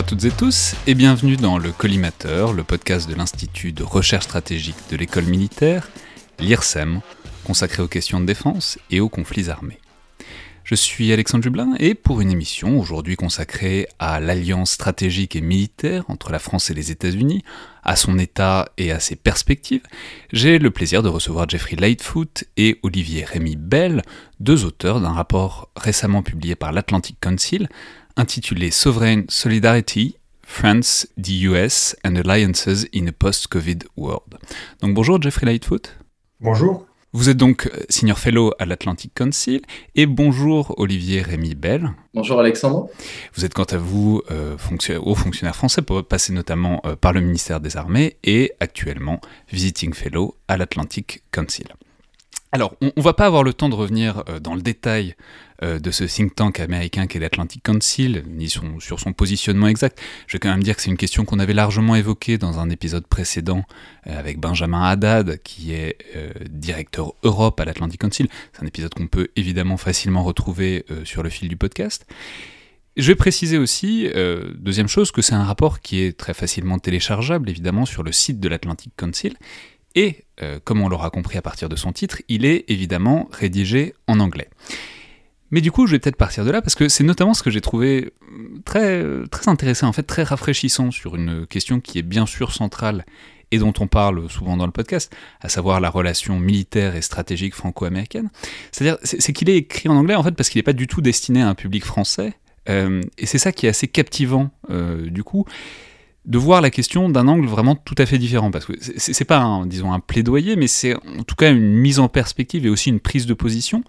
À toutes et tous et bienvenue dans le Collimateur, le podcast de l'Institut de recherche stratégique de l'école militaire, l'IRSEM, consacré aux questions de défense et aux conflits armés. Je suis Alexandre Jublin et pour une émission aujourd'hui consacrée à l'alliance stratégique et militaire entre la France et les États-Unis, à son état et à ses perspectives, j'ai le plaisir de recevoir Jeffrey Lightfoot et Olivier Rémy Bell, deux auteurs d'un rapport récemment publié par l'Atlantic Council intitulé Sovereign Solidarity France, the US and Alliances in a Post-Covid World. Donc bonjour Jeffrey Lightfoot. Bonjour. Vous êtes donc euh, senior fellow à l'Atlantic Council et bonjour Olivier Rémy Bell. Bonjour Alexandre. Vous êtes quant à vous euh, haut fonctionnaire français, pour passer notamment euh, par le ministère des Armées et actuellement visiting fellow à l'Atlantic Council. Alors, on, ne va pas avoir le temps de revenir euh, dans le détail euh, de ce think tank américain qu'est l'Atlantic Council, ni sur son positionnement exact. Je vais quand même dire que c'est une question qu'on avait largement évoquée dans un épisode précédent euh, avec Benjamin Haddad, qui est directeur Europe à l'Atlantic Council. C'est un épisode qu'on peut évidemment facilement retrouver sur le fil du podcast. Je vais préciser aussi, deuxième chose, que c'est un rapport qui est très facilement téléchargeable, évidemment, sur le site de l'Atlantic Council, et, euh, comme on l'aura compris à partir de son titre, il est évidemment rédigé en anglais. Mais du coup, je vais peut-être partir de là, parce que c'est notamment ce que j'ai trouvé euh, très, très intéressant, en fait très rafraîchissant sur une question qui est bien sûr centrale et dont on parle souvent dans le podcast, à savoir la relation militaire et stratégique franco-américaine. C'est-à-dire, c'est qu'il est écrit en anglais, en fait, parce qu'il n'est pas du tout destiné à un public français, euh, et c'est ça qui est assez captivant, du coup de voir la question d'un angle vraiment tout à fait différent. Parce que c'est pas, disons, un plaidoyer, mais c'est en tout cas une mise en perspective et aussi une prise de position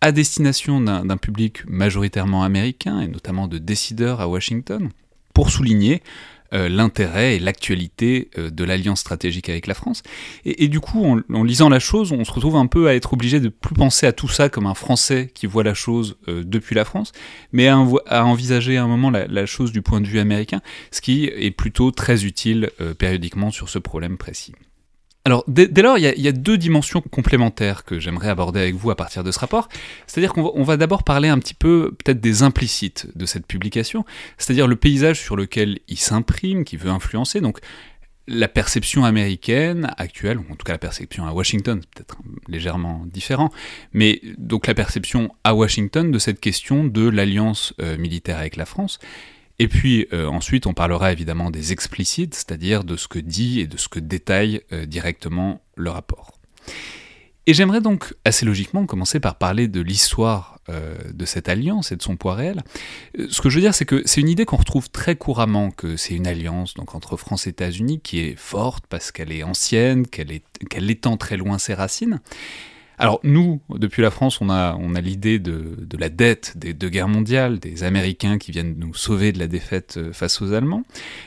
à destination d'un public majoritairement américain et notamment de décideurs à Washington pour souligner euh, l'intérêt et l'actualité euh, de l'alliance stratégique avec la France. Et, du coup, en, lisant la chose, on se retrouve un peu à être obligé de plus penser à tout ça comme un Français qui voit la chose euh, depuis la France, mais à, envisager à un moment la, chose du point de vue américain, ce qui est plutôt très utile périodiquement sur ce problème précis. Alors, dès, lors, il y, a, deux dimensions complémentaires que j'aimerais aborder avec vous à partir de ce rapport. C'est-à-dire qu'on va, d'abord parler un petit peu, peut-être, des implicites de cette publication, c'est-à-dire le paysage sur lequel il s'imprime, qui veut influencer. Donc, la perception américaine actuelle, ou en tout cas la perception à Washington, peut-être légèrement différent, mais donc la perception à Washington de cette question de l'alliance euh, militaire avec la France, et puis euh, ensuite, on parlera évidemment des explicites, c'est-à-dire de ce que dit et de ce que détaille euh, directement le rapport. Et j'aimerais donc assez logiquement commencer par parler de l'histoire euh, de cette alliance et de son poids réel. Ce que je veux dire, c'est que c'est une idée qu'on retrouve très couramment, que c'est une alliance donc entre France et États-Unis qui est forte parce qu'elle est ancienne, qu'elle qu'elle étend très loin ses racines, alors nous, depuis la France, on a, l'idée de, la dette des deux guerres mondiales, des Américains qui viennent nous sauver de la défaite euh, face aux Allemands.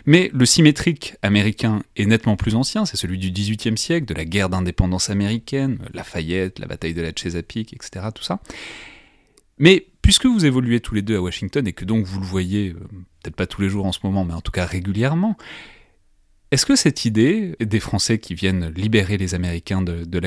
Mais le symétrique américain est nettement plus ancien, c'est celui du XVIIIe siècle, de la guerre d'indépendance américaine, Lafayette, la bataille de la Chesapeake, etc. Tout ça. Mais puisque vous évoluez tous les deux à Washington et que donc vous le voyez, euh, peut-être pas tous les jours en ce moment, mais en tout cas régulièrement, est-ce que cette idée des Français qui viennent libérer les Américains de,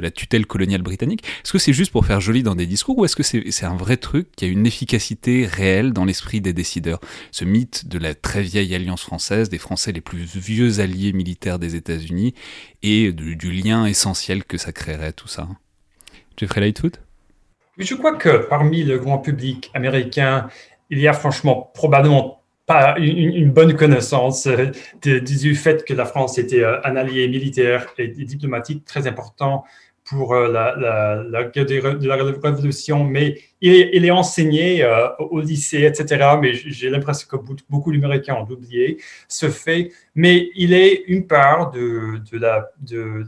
la, tutelle coloniale britannique, est-ce que c'est juste pour faire joli dans des discours ou est-ce que c'est un vrai truc qui a une efficacité réelle dans l'esprit des décideurs? Ce mythe de la très vieille alliance française, des Français les plus vieux alliés militaires des États-Unis et du, lien essentiel que ça créerait tout ça? Jeffrey Lightfoot? Je crois que parmi le grand public américain, il y a franchement probablement une, bonne connaissance euh, du fait que la France était euh, un allié militaire et diplomatique très important pour euh, la, la, la, de la Révolution, mais il est, enseigné euh, au lycée, etc. Mais j'ai l'impression que beaucoup d'Américains ont oublié ce fait. Mais il est une part de,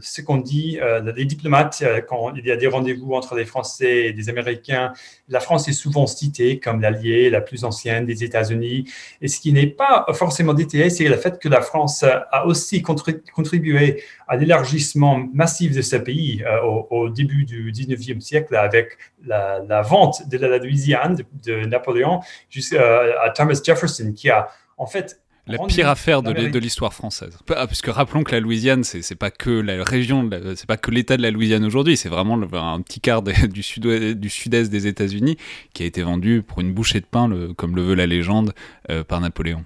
ce qu'on dit, euh, les diplomates, euh, quand il y a des rendez-vous entre les Français et les Américains, la France est souvent citée comme l'allié la plus ancienne des États-Unis. Et ce qui n'est pas forcément détaillé, c'est le fait que la France a aussi contribué à l'élargissement massif de ce pays au, au, début du 19e siècle avec la vente de la Louisiane de, Napoléon jusqu'à euh, Thomas Jefferson, qui a en fait la pire affaire de, l'histoire française. Ah, puisque rappelons que la Louisiane, c'est pas que la région, c'est pas que l'État de la Louisiane aujourd'hui, c'est vraiment un petit quart du sud-est des États-Unis qui a été vendu pour une bouchée de pain, comme le veut la légende, euh, par Napoléon.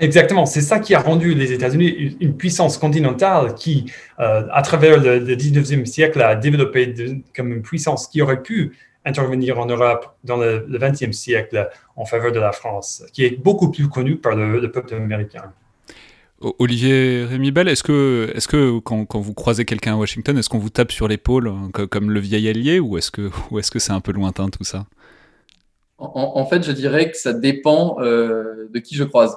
Exactement, c'est ça qui a rendu les États-Unis une puissance continentale qui, euh, à travers le, 19e siècle, a développé comme une puissance qui aurait pu intervenir en Europe dans le, 20e siècle en faveur de la France, qui est beaucoup plus connue par le, peuple américain. Olivier Rémy-Bell, est-ce que, est que quand, vous croisez quelqu'un à Washington, est-ce qu'on vous tape sur l'épaule hein, comme, le vieil allié ou est-ce que c'est -ce c'est un peu lointain tout ça? En, fait, je dirais que ça dépend euh, de qui je croise.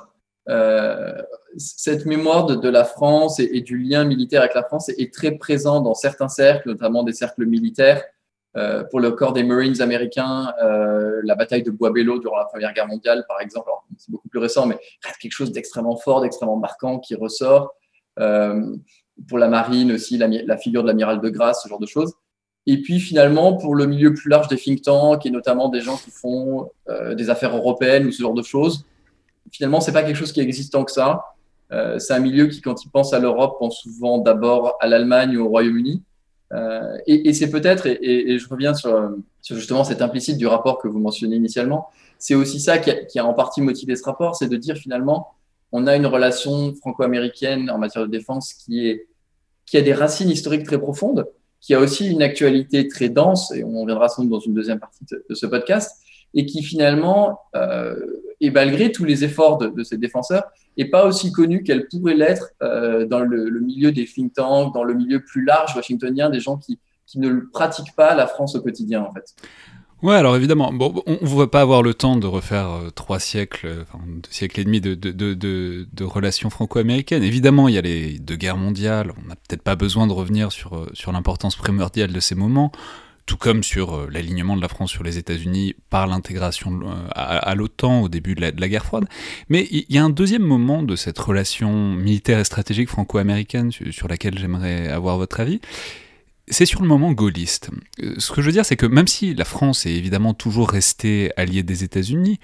Euh, cette mémoire de, la France et, du lien militaire avec la France est, très présent dans certains cercles, notamment des cercles militaires. Euh, pour le corps des Marines américains, euh, la bataille de Bois-Bello durant la Première Guerre mondiale, par exemple, c'est beaucoup plus récent, mais quelque chose d'extrêmement fort, d'extrêmement marquant qui ressort. pour la marine aussi, la, figure de l'amiral de Grasse, ce genre de choses. Et puis finalement, pour le milieu plus large des think tanks, et notamment des gens qui font des affaires européennes ou ce genre de choses, finalement, c'est pas quelque chose qui est existant que ça. Euh, c'est un milieu qui, quand il pense à l'Europe, pense souvent d'abord à l'Allemagne ou au Royaume-Uni. Euh, et, c'est peut-être, et, je reviens sur, justement cet implicite du rapport que vous mentionnez initialement, c'est aussi ça qui a, qui a, en partie motivé ce rapport, c'est de dire finalement, on a une relation franco-américaine en matière de défense qui, est, qui a des racines historiques très profondes, qui a aussi une actualité très dense, et on reviendra sans doute dans une deuxième partie de, ce podcast, et qui finalement euh, et malgré tous les efforts de, ces défenseurs, n'est pas aussi connue qu'elle pourrait l'être euh, dans le, milieu des think tanks, dans le milieu plus large washingtonien, des gens qui, qui ne pratiquent pas la France au quotidien, en fait. Ouais, alors évidemment, bon, on ne va pas avoir le temps de refaire euh, trois siècles, enfin, deux siècles et demi de, de, de, de relations franco-américaines. Évidemment, il y a les deux guerres mondiales, on n'a peut-être pas besoin de revenir sur, euh, sur l'importance primordiale de ces moments tout comme sur euh, l'alignement de la France sur les États-Unis par l'intégration euh, à, l'OTAN au début de la, guerre froide. Mais il y a un deuxième moment de cette relation militaire et stratégique franco-américaine sur laquelle j'aimerais avoir votre avis. C'est sur le moment gaulliste. Euh, ce que je veux dire, c'est que même si la France est évidemment toujours restée alliée des États-Unis,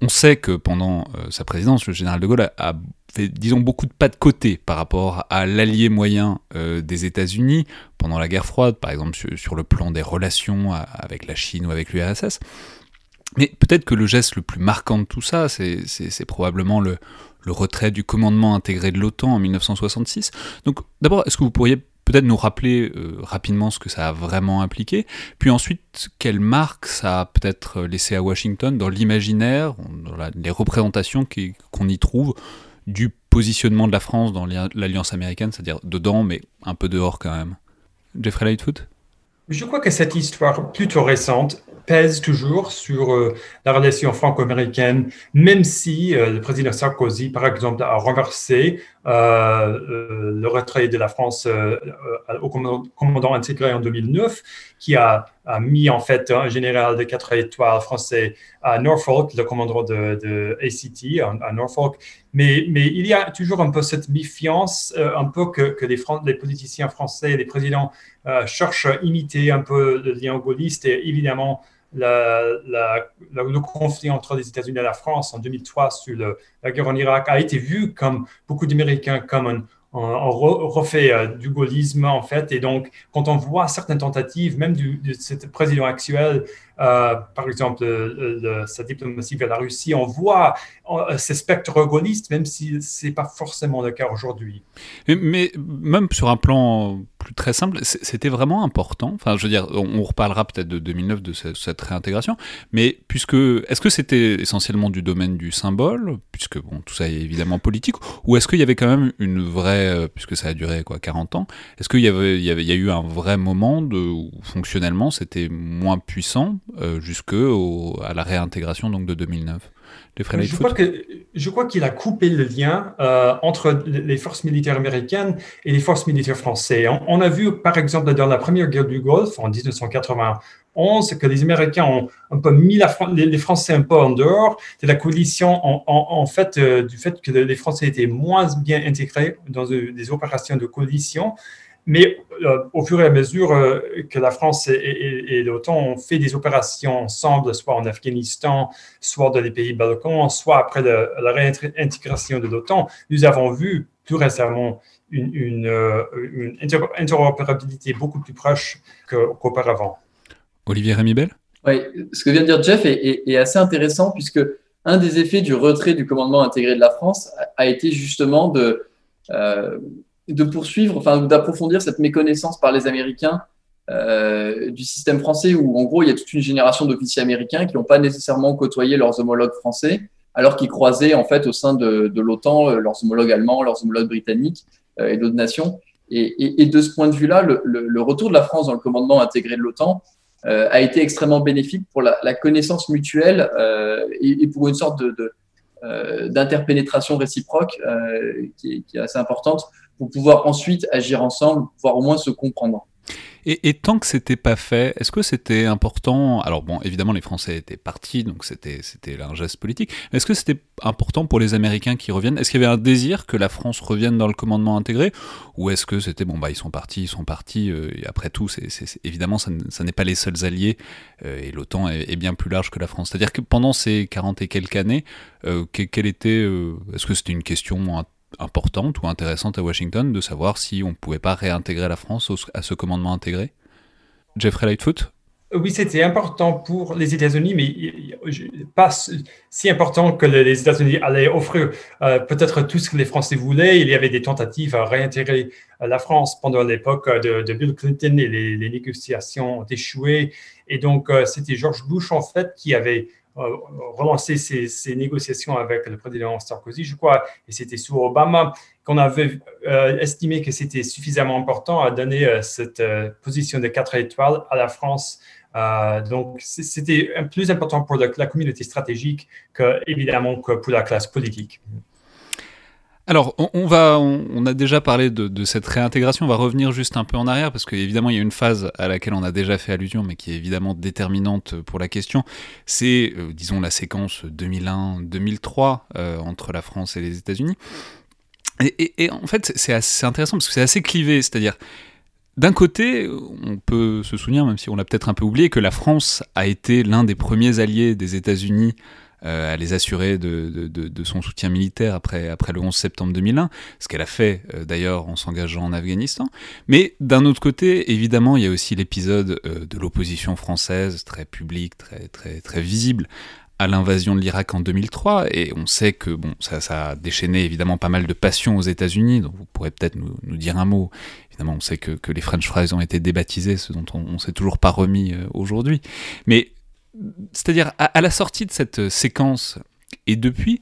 on sait que pendant sa présidence, le général de Gaulle a fait, disons, beaucoup de pas de côté par rapport à l'allié moyen euh, des États-Unis pendant la guerre froide, par exemple sur, le plan des relations avec la Chine ou avec l'URSS. Mais peut-être que le geste le plus marquant de tout ça, c'est probablement le, retrait du commandement intégré de l'OTAN en 1966. Donc d'abord, est-ce que vous pourriez peut-être nous rappeler euh, rapidement ce que ça a vraiment impliqué, puis ensuite quelle marque ça a peut-être laissé à Washington dans l'imaginaire, dans les représentations qu'on y trouve du positionnement de la France dans l'alliance américaine, c'est-à-dire dedans, mais un peu dehors quand même. Jeffrey Lightfoot? Je crois que cette histoire plutôt récente pèse toujours sur euh, la relation franco-américaine, même si euh, le président Sarkozy, par exemple, a renversé euh, le retrait de la France au commandant intégré en 2009, qui a, mis en fait un général de quatre étoiles français à Norfolk, le commandant de, ACT à, Norfolk. Mais, il y a toujours un peu cette méfiance, un peu que, que les, les, politiciens français, les présidents cherchent à imiter un peu le lien gaulliste et évidemment le conflit entre les États-Unis et la France en 2003 sur la guerre en Irak a été vu comme beaucoup d'Américains comme un, refait euh, du gaullisme en fait. Et donc, quand on voit certaines tentatives, même du, de ce président actuel, euh, par exemple, sa diplomatie vers la Russie, on voit euh, ces spectres gaullistes, même si ce n'est pas forcément le cas aujourd'hui. Mais, même sur un plan plus très simple, c'était vraiment important. Enfin, je veux dire, on, reparlera peut-être de 2009 de cette, réintégration, mais puisque est-ce que c'était essentiellement du domaine du symbole, puisque bon, tout ça est évidemment politique, ou est-ce qu'il y avait quand même une vraie, euh, puisque ça a duré quoi, 40 ans, est-ce qu'il y avait, il y a eu un vrai moment de, où fonctionnellement c'était moins puissant euh, jusque à la réintégration donc de 2009. Je crois, que, je crois qu'il a coupé le lien euh, entre les forces militaires américaines et les forces militaires françaises. On, a vu, par exemple, dans la première guerre du Golfe en 1991, que les Américains ont un peu mis les Français un peu en dehors de la coalition, en, fait, euh, du fait que les Français étaient moins bien intégrés dans des opérations de coalition. Mais euh, au fur et à mesure euh, que la France et, l'OTAN ont fait des opérations ensemble, soit en Afghanistan, soit dans les pays balkans, soit après la réintégration de l'OTAN, nous avons vu plus récemment une, euh, interopérabilité beaucoup plus proche qu'auparavant. Olivier Ramibel Oui, ce que vient de dire Jeff est, est assez intéressant puisque un des effets du retrait du commandement intégré de la France a été justement de, euh, de poursuivre, enfin d'approfondir cette méconnaissance par les Américains euh, du système français, où en gros il y a toute une génération d'officiers américains qui n'ont pas nécessairement côtoyé leurs homologues français, alors qu'ils croisaient en fait au sein de, l'OTAN euh, leurs homologues allemands, leurs homologues britanniques et d'autres nations. Et, de ce point de vue-là, le, retour de la France dans le commandement intégré de l'OTAN euh, a été extrêmement bénéfique pour la, connaissance mutuelle euh, et, pour une sorte euh, d'interpénétration réciproque qui, est, assez importante pour pouvoir ensuite agir ensemble, pouvoir au moins se comprendre. Et, tant que c'était pas fait, est-ce que c'était important Alors bon, évidemment, les Français étaient partis, donc c'était c'était un geste politique. Est-ce que c'était important pour les Américains qui reviennent? Est-ce qu'il y avait un désir que la France revienne dans le commandement intégré, ou est-ce que c'était bon bah ils sont partis, ils sont partis. Euh, après tout, c'est évidemment ça n'est pas les seuls alliés euh, et l'OTAN est, bien plus large que la France. C'est-à-dire que pendant ces 40 et quelques années, euh, quelle était Est-ce que c'était une question importante ou intéressante à Washington de savoir si on ne pouvait pas réintégrer la France à ce commandement intégré? Jeffrey Lightfoot? Oui, c'était important pour les États-Unis, mais pas si important que les États-Unis allaient offrir euh, peut-être tout ce que les Français voulaient. Il y avait des tentatives à réintégrer la France pendant l'époque de, Bill Clinton et les, négociations ont échoué. Et donc, euh, c'était George Bush, en fait, qui avait euh, relancer ces, négociations avec le président Sarkozy, je crois, et c'était sous Obama qu'on avait euh, estimé que c'était suffisamment important à donner euh, cette euh, position de quatre étoiles à la France. Euh, donc, c'était plus important pour la, la communauté stratégique que, évidemment, que pour la classe politique. Alors, on, va, on, a déjà parlé de, cette réintégration. On va revenir juste un peu en arrière parce qu'évidemment, il y a une phase à laquelle on a déjà fait allusion, mais qui est évidemment déterminante pour la question. C'est, euh, disons, la séquence 2001-2003 euh, entre la France et les États-Unis. Et, et, en fait, c'est assez intéressant parce que c'est assez clivé. C'est-à-dire, d'un côté, on peut se souvenir, même si on l'a peut-être un peu oublié, que la France a été l'un des premiers alliés des États-Unis à les assurer de, son soutien militaire après, le 11 septembre 2001, ce qu'elle a fait euh, d'ailleurs en s'engageant en Afghanistan. Mais d'un autre côté, évidemment, il y a aussi l'épisode euh, de l'opposition française, très publique, très, très, très visible, à l'invasion de l'Irak en 2003, et on sait que bon, ça, a déchaîné évidemment pas mal de passion aux États-Unis, donc vous pourrez peut-être nous, dire un mot. Évidemment, on sait que, que les French fries ont été débaptisés, ce dont on ne s'est toujours pas remis euh, aujourd'hui. Mais c'est-à-dire à, la sortie de cette séquence et depuis,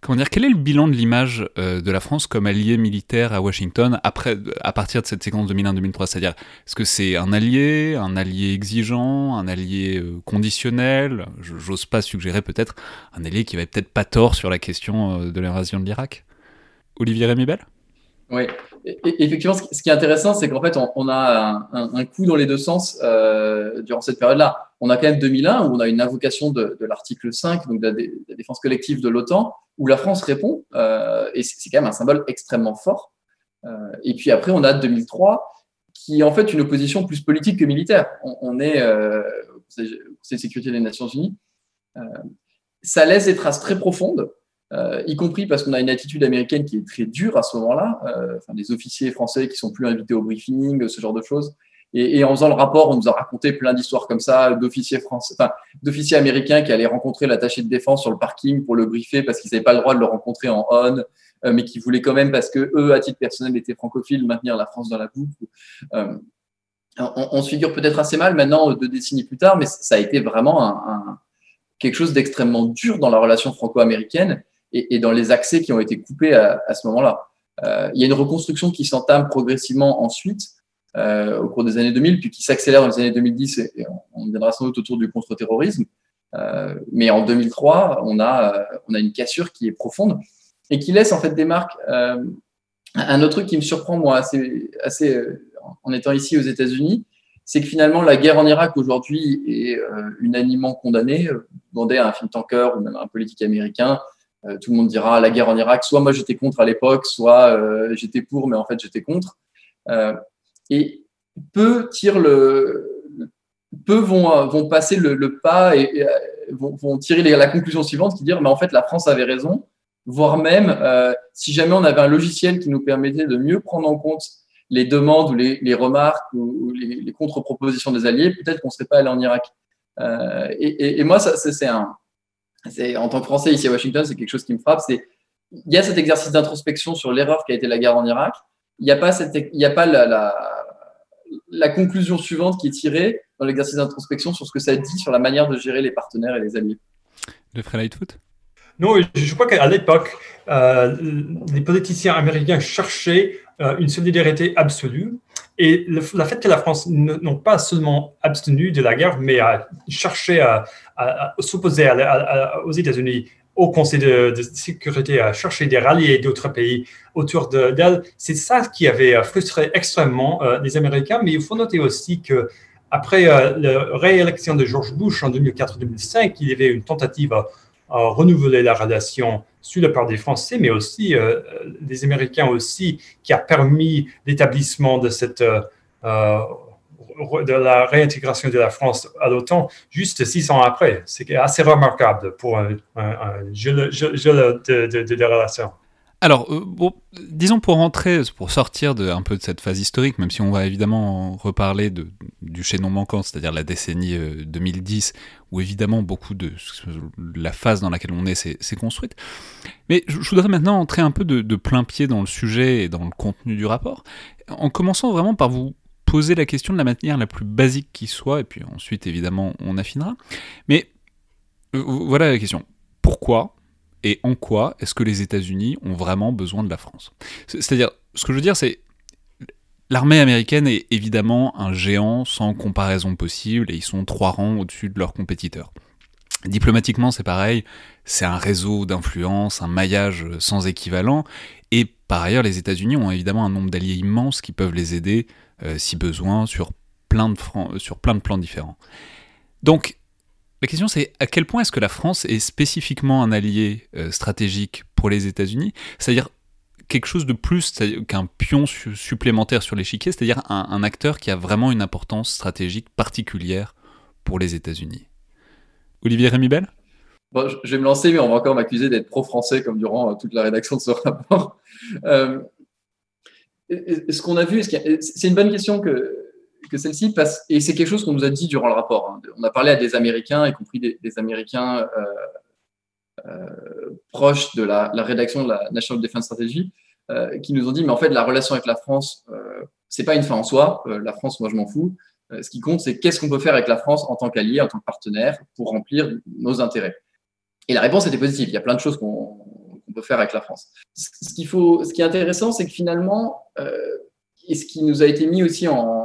comment dire, quel est le bilan de l'image euh, de la France comme allié militaire à Washington après, à partir de cette séquence 2001-2003 C'est-à-dire, est-ce que c'est un allié, un allié exigeant, un allié euh, conditionnel? J'ose pas suggérer peut-être un allié qui va peut-être pas tort sur la question euh, de l'invasion de l'Irak. Olivier Rémibel? Oui, effectivement, ce qui est intéressant, c'est qu'en fait, on, a un, coup dans les deux sens euh, durant cette période-là. On a quand même 2001 où on a une invocation de, l'article 5, donc de la, de la, défense collective de l'OTAN, où la France répond, euh, et c'est quand même un symbole extrêmement fort. Euh, et puis après, on a 2003, qui est en fait une opposition plus politique que militaire. On, on est euh, au Conseil de sécurité des Nations Unies. Euh, ça laisse des traces très profondes euh, y compris parce qu'on a une attitude américaine qui est très dure à ce moment-là, euh, enfin, des officiers français qui sont plus invités au briefing, ce genre de choses. Et, en faisant le rapport, on nous a raconté plein d'histoires comme ça, d'officiers français, enfin, d'officiers américains qui allaient rencontrer l'attaché de défense sur le parking pour le briefer parce qu'ils n'avaient pas le droit de le rencontrer en on, euh, mais qui voulaient quand même, parce que eux, à titre personnel, étaient francophiles, maintenir la France dans la boucle. On, se figure peut-être assez mal maintenant, deux décennies plus tard, mais ça a été vraiment quelque chose d'extrêmement dur dans la relation franco-américaine et, dans les accès qui ont été coupés à, ce moment-là. Euh, il y a une reconstruction qui s'entame progressivement ensuite euh, au cours des années 2000, puis qui s'accélère dans les années 2010, et, on, viendra sans doute autour du contre-terrorisme. Euh, mais en 2003, on a, on a une cassure qui est profonde et qui laisse en fait des marques. Un autre truc qui me surprend moi assez, assez en étant ici aux États-Unis, c'est que finalement la guerre en Irak aujourd'hui est unanimement condamnée. Demandez à un think tanker ou même à un politique américain, euh, tout le monde dira la guerre en Irak, soit moi j'étais contre à l'époque, soit euh, j'étais pour, mais en fait j'étais contre. Euh, et peu tirent le, peu vont, vont passer le, pas et, vont, tirer la conclusion suivante qui dire mais en fait la France avait raison, voire même si jamais on avait un logiciel qui nous permettait de mieux prendre en compte les demandes ou les, remarques ou, les, contre-propositions des alliés, peut-être qu'on serait pas allé en Irak. Et, et, et, moi, ça, c'est un, en tant que Français ici à Washington, c'est quelque chose qui me frappe. C'est il y a cet exercice d'introspection sur l'erreur qui a été la guerre en Irak. Il n'y a pas, cette, il y a pas la, la, la, conclusion suivante qui est tirée dans l'exercice d'introspection sur ce que ça dit sur la manière de gérer les partenaires et les alliés. De Fred Lightfoot? Non, je crois qu'à l'époque, euh, les politiciens américains cherchaient euh, une solidarité absolue. Et le, fait que la France n'ont pas seulement abstenu de la guerre, mais a cherché à, s'opposer aux États-Unis au Conseil de, sécurité à chercher des ralliés d'autres pays autour d'elle. C'est ça qui avait euh, frustré extrêmement euh, les Américains, mais il faut noter aussi que après euh, la réélection de George Bush en 2004-2005, il y avait une tentative à, renouveler la relation sur le part des Français, mais aussi des Américains aussi, qui a permis l'établissement de cette de la réintégration de la France à l'OTAN juste six ans après. C'est assez remarquable pour un, jeu, de, relations. Alors, euh, disons pour rentrer, pour sortir de, un peu de cette phase historique, même si on va évidemment reparler de, du chaînon manquant, c'est-à-dire la décennie 2010, euh, où évidemment beaucoup de la phase dans laquelle on est s'est construite. Mais je, voudrais maintenant entrer un peu de, de plein pied dans le sujet et dans le contenu du rapport, en commençant vraiment par vous poser la question de la manière la plus basique qui soit, et puis ensuite évidemment on affinera. Mais euh, voilà la question. Pourquoi et en quoi est-ce que les États-Unis ont vraiment besoin de la France? C'est-à-dire, ce que je veux dire, c'est l'armée américaine est évidemment un géant sans comparaison possible, et ils sont trois rangs au-dessus de leurs compétiteurs. Diplomatiquement, c'est pareil, c'est un réseau d'influence, un maillage sans équivalent, et par ailleurs, les États-Unis ont évidemment un nombre d'alliés immenses qui peuvent les aider euh, si besoin, sur plein, de euh, sur plein de plans différents. Donc, la question c'est à quel point est-ce que la France est spécifiquement un allié euh, stratégique pour les États-Unis? C'est-à-dire quelque chose de plus qu'un pion supplémentaire sur l'échiquier, c'est-à-dire un, acteur qui a vraiment une importance stratégique particulière pour les États-Unis. Olivier Rémibel? Bon, Je vais me lancer, mais on va encore m'accuser d'être pro-français comme durant toute la rédaction de ce rapport ce qu'on a vu, c'est une bonne question que, celle-ci, passe, et c'est quelque chose qu'on nous a dit durant le rapport. Hein. On a parlé à des Américains, y compris des, Américains euh, euh, proches de la, rédaction de la National Defense Strategy, euh, qui nous ont dit, mais en fait, la relation avec la France, c'est pas une fin en soi. la France, moi, je m'en fous. ce qui compte, c'est qu'est-ce qu'on peut faire avec la France en tant qu'allié, en tant que partenaire, pour remplir nos intérêts. Et la réponse était positive. Il y a plein de choses qu'on on peut faire avec la France. Ce, qui est intéressant, c'est que finalement, euh, et ce qui nous a été mis aussi en,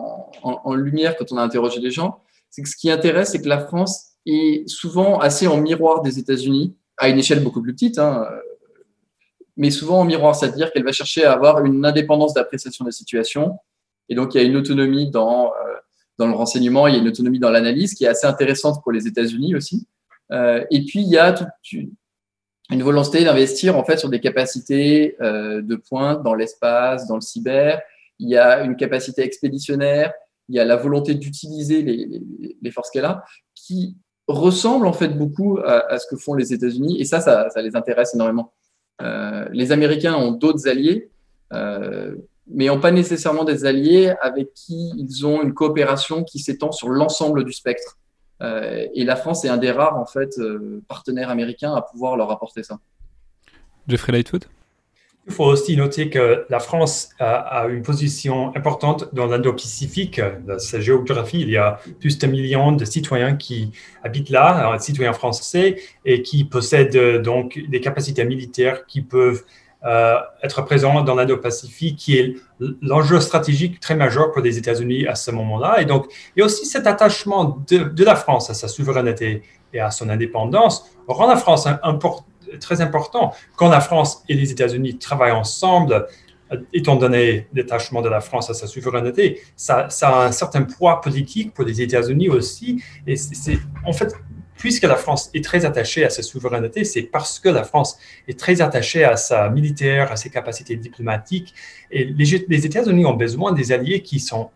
lumière quand on a interrogé les gens, c'est que ce qui intéresse, c'est que la France est souvent assez en miroir des États-Unis, à une échelle beaucoup plus petite, hein, mais souvent en miroir, c'est-à-dire qu'elle va chercher à avoir une indépendance d'appréciation de la situation, et donc il y a une autonomie dans, euh, dans le renseignement, il y a une autonomie dans l'analyse qui est assez intéressante pour les États-Unis aussi. Euh, et puis il y a tout, une volonté d'investir en fait sur des capacités euh, de pointe dans l'espace, dans le cyber. Il y a une capacité expéditionnaire, il y a la volonté d'utiliser les, forces qu'elle a, qui ressemble en fait beaucoup à, ce que font les États-Unis, et ça, ça, ça, les intéresse énormément. Euh, les Américains ont d'autres alliés, euh, mais n'ont pas nécessairement des alliés avec qui ils ont une coopération qui s'étend sur l'ensemble du spectre. Euh, et la France est un des rares en fait euh, partenaires américains à pouvoir leur apporter ça. Jeffrey Lightfoot? Il faut aussi noter que la France a, une position importante dans l'Indo-Pacifique. Dans sa géographie, il y a plus d'un million de citoyens qui habitent là, citoyens français, et qui possèdent donc des capacités militaires qui peuvent euh, être présent dans l'Indo-Pacifique, qui est l'enjeu stratégique très majeur pour les États-Unis à ce moment-là. Et donc, a aussi cet attachement de, la France à sa souveraineté et à son indépendance, rend la France très important. Quand la France et les États-Unis travaillent ensemble, euh, étant donné l'attachement de la France à sa souveraineté, ça, ça, a un certain poids politique pour les États-Unis aussi. Et c'est en fait puisque la France est très attachée à sa souveraineté, c'est parce que la France est très attachée à sa militaire, à ses capacités diplomatiques. Et les, États-Unis ont besoin des alliés qui sont,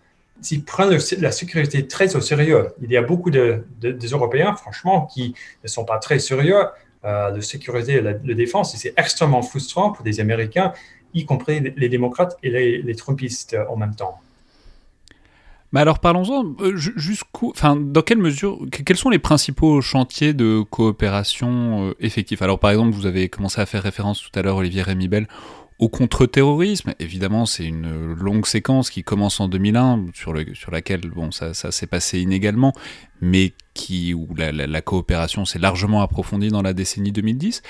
prennent la sécurité très au sérieux. Il y a beaucoup de, Européens, franchement, qui ne sont pas très sérieux euh, de sécurité et de défense. Et c'est extrêmement frustrant pour des Américains, y compris les démocrates et les Trumpistes en même temps. Mais alors parlons-en, euh, jusqu'où, enfin, dans quelle mesure, quels sont les principaux chantiers de coopération euh, effectifs? Alors par exemple, vous avez commencé à faire référence tout à l'heure, Olivier Rémibel, au contre-terrorisme. Évidemment, c'est une longue séquence qui commence en 2001, sur, le, sur laquelle bon, ça, ça s'est passé inégalement, mais qui, où la, la coopération s'est largement approfondie dans la décennie 2010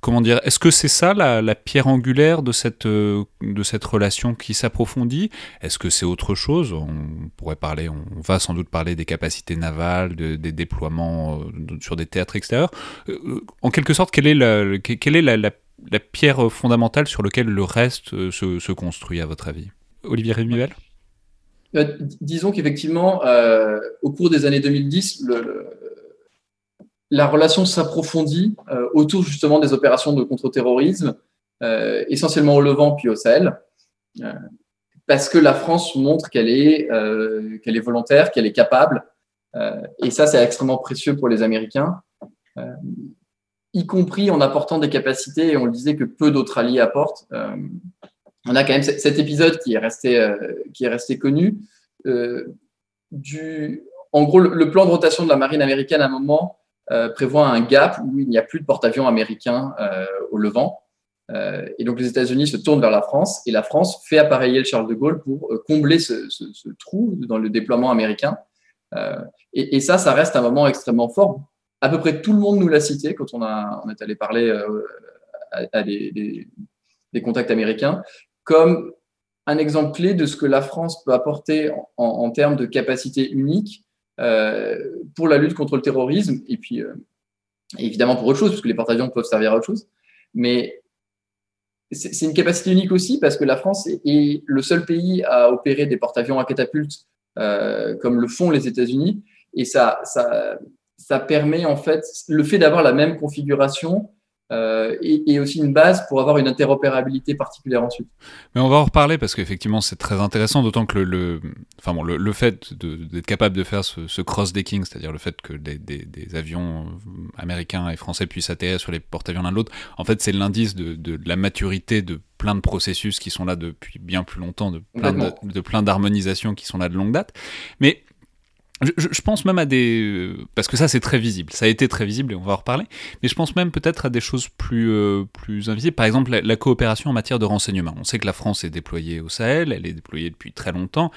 comment dire, est-ce que c'est ça la, pierre angulaire de cette, euh, de cette relation qui s'approfondit? Est-ce que c'est autre chose? On pourrait parler, on va sans doute parler des capacités navales, des déploiements euh, sur des théâtres extérieurs. Euh, en quelque sorte, quelle est la, quelle est la, pierre fondamentale sur laquelle le reste se, construit, à votre avis? Olivier Rémivel Disons qu'effectivement, au cours des années 2010, le la relation s'approfondit euh, autour justement des opérations de contre-terrorisme, euh, essentiellement au Levant puis au Sahel, euh, parce que la France montre qu'elle est, qu'elle est volontaire, qu'elle est capable, et ça c'est extrêmement précieux pour les Américains, y compris en apportant des capacités, et on le disait que peu d'autres alliés apportent. on a quand même cet épisode qui est resté, qui est resté connu. du, en gros, le, plan de rotation de la marine américaine à un moment prévoit un gap où il n'y a plus de porte-avions américains euh, au Levant. Euh, et donc les États-Unis se tournent vers la France et la France fait appareiller le Charles de Gaulle pour combler ce, trou dans le déploiement américain. Et, ça, ça reste un moment extrêmement fort. À peu près tout le monde nous l'a cité quand on, a, on est allé parler à, des, contacts américains comme un exemple clé de ce que la France peut apporter en termes de capacité unique euh, pour la lutte contre le terrorisme et puis euh, évidemment pour autre chose, parce que les porte-avions peuvent servir à autre chose. Mais c'est une capacité unique aussi parce que la France est, le seul pays à opérer des porte-avions à catapulte euh, comme le font les États-Unis. Et ça, ça, ça permet en fait, le fait d'avoir la même configuration euh, et, aussi une base pour avoir une interopérabilité particulière ensuite. Mais on va en reparler parce qu'effectivement c'est très intéressant, d'autant que le, enfin bon, le, fait d'être capable de faire ce, cross-decking, c'est-à-dire le fait que des, des, avions américains et français puissent atterrir sur les porte-avions l'un de l'autre, en fait c'est l'indice de, de, la maturité de plein de processus qui sont là depuis bien plus longtemps, de plein, de, de plein d'harmonisations qui sont là de longue date. Mais je, pense même à des... Parce que ça, c'est très visible. Ça a été très visible et on va en reparler. Mais je pense même peut-être à des choses plus, euh, plus invisibles. Par exemple, la, coopération en matière de renseignement. On sait que la France est déployée au Sahel, elle est déployée depuis très longtemps.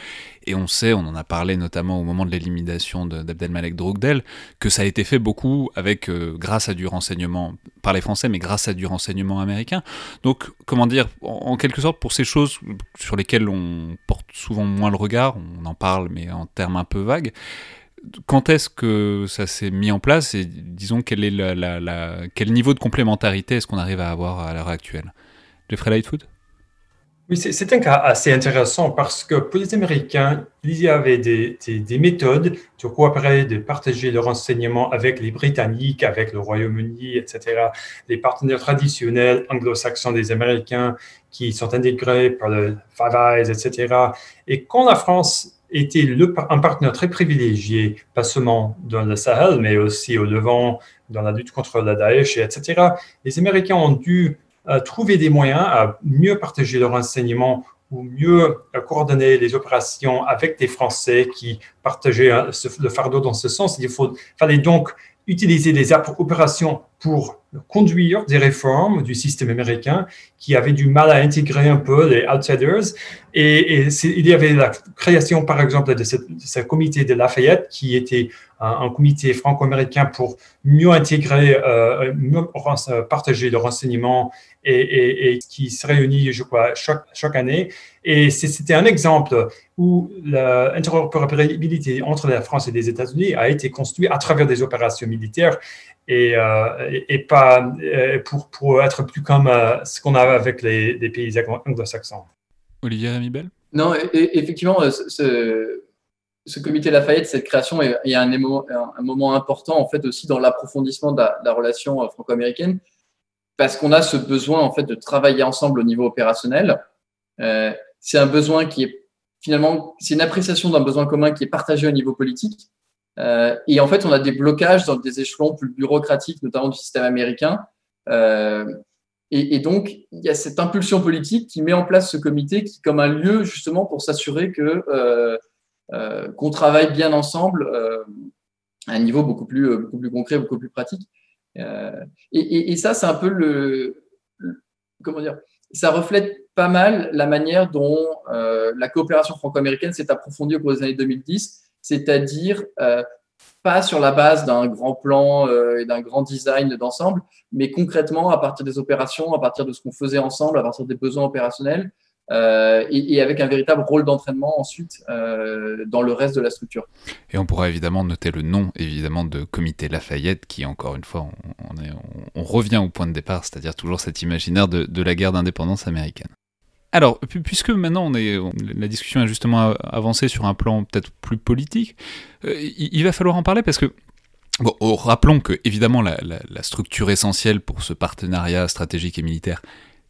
Et on sait, on en a parlé notamment au moment de l'élimination d'Abdelmalek Drogdel, que ça a été fait beaucoup avec, euh, grâce à du renseignement, par les Français, mais grâce à du renseignement américain. Donc, comment dire, en quelque sorte, pour ces choses sur lesquelles on porte souvent moins le regard, on en parle, mais en termes un peu vagues, quand est-ce que ça s'est mis en place et disons quel est la, quel niveau de complémentarité est-ce qu'on arrive à avoir à l'heure actuelle? Jeffrey Lightfoot? Oui, c'est un cas assez intéressant parce que pour les Américains, il y avait des, des, méthodes de coopérer, de partager le renseignement avec les Britanniques, avec le Royaume-Uni, etc., les partenaires traditionnels anglo-saxons des Américains qui sont intégrés par le Five Eyes, etc. Et quand la France était le, un partenaire très privilégié, pas seulement dans le Sahel, mais aussi au Levant, dans la lutte contre la Daesh, etc. Les Américains ont dû euh, trouver des moyens à mieux partager leurs renseignements ou mieux euh, coordonner les opérations avec des Français qui partageaient euh, le fardeau dans ce sens. Il fallait donc utiliser des opérations pour conduire des réformes du système américain qui avaient du mal à intégrer un peu les outsiders. Et, il y avait la création, par exemple, de ce, comité de Lafayette qui était un, comité franco-américain pour mieux intégrer, euh, mieux partager le renseignement et, qui se réunit, je crois, chaque, chaque année. Et c'était un exemple où l'interopérabilité entre la France et les États-Unis a été construite à travers des opérations militaires et, euh, et pas euh, pour, pour, être plus comme euh, ce qu'on a avec les, pays anglo-saxons. Olivier Ramibel? Non, effectivement, ce, ce, comité Lafayette, cette création est, est un, un, moment important en fait aussi dans l'approfondissement de, la relation franco-américaine parce qu'on a ce besoin en fait de travailler ensemble au niveau opérationnel. c'est un besoin qui est finalement, c'est une appréciation d'un besoin commun qui est partagé au niveau politique. Euh, et en fait, on a des blocages dans des échelons plus bureaucratiques, notamment du système américain. Euh, et, donc, il y a cette impulsion politique qui met en place ce comité qui, comme un lieu justement pour s'assurer que euh, qu'on travaille bien ensemble à un niveau beaucoup plus, beaucoup plus concret, beaucoup plus pratique. Et, et, ça, c'est un peu le, comment dire, ça reflète pas mal la manière dont la coopération franco-américaine s'est approfondie au cours des années 2010, c'est-à-dire pas sur la base d'un grand plan euh, et d'un grand design d'ensemble, mais concrètement à partir des opérations, à partir de ce qu'on faisait ensemble, à partir des besoins opérationnels, euh, et, avec un véritable rôle d'entraînement ensuite euh, dans le reste de la structure. Et on pourra évidemment noter le nom évidemment de Comité Lafayette, qui encore une fois, on, revient au point de départ, c'est-à-dire toujours cet imaginaire de, de la guerre d'indépendance américaine. Alors, puisque maintenant on est, la discussion a justement avancé sur un plan peut-être plus politique, euh, il, va falloir en parler parce que Bon, oh, rappelons que évidemment la, structure essentielle pour ce partenariat stratégique et militaire,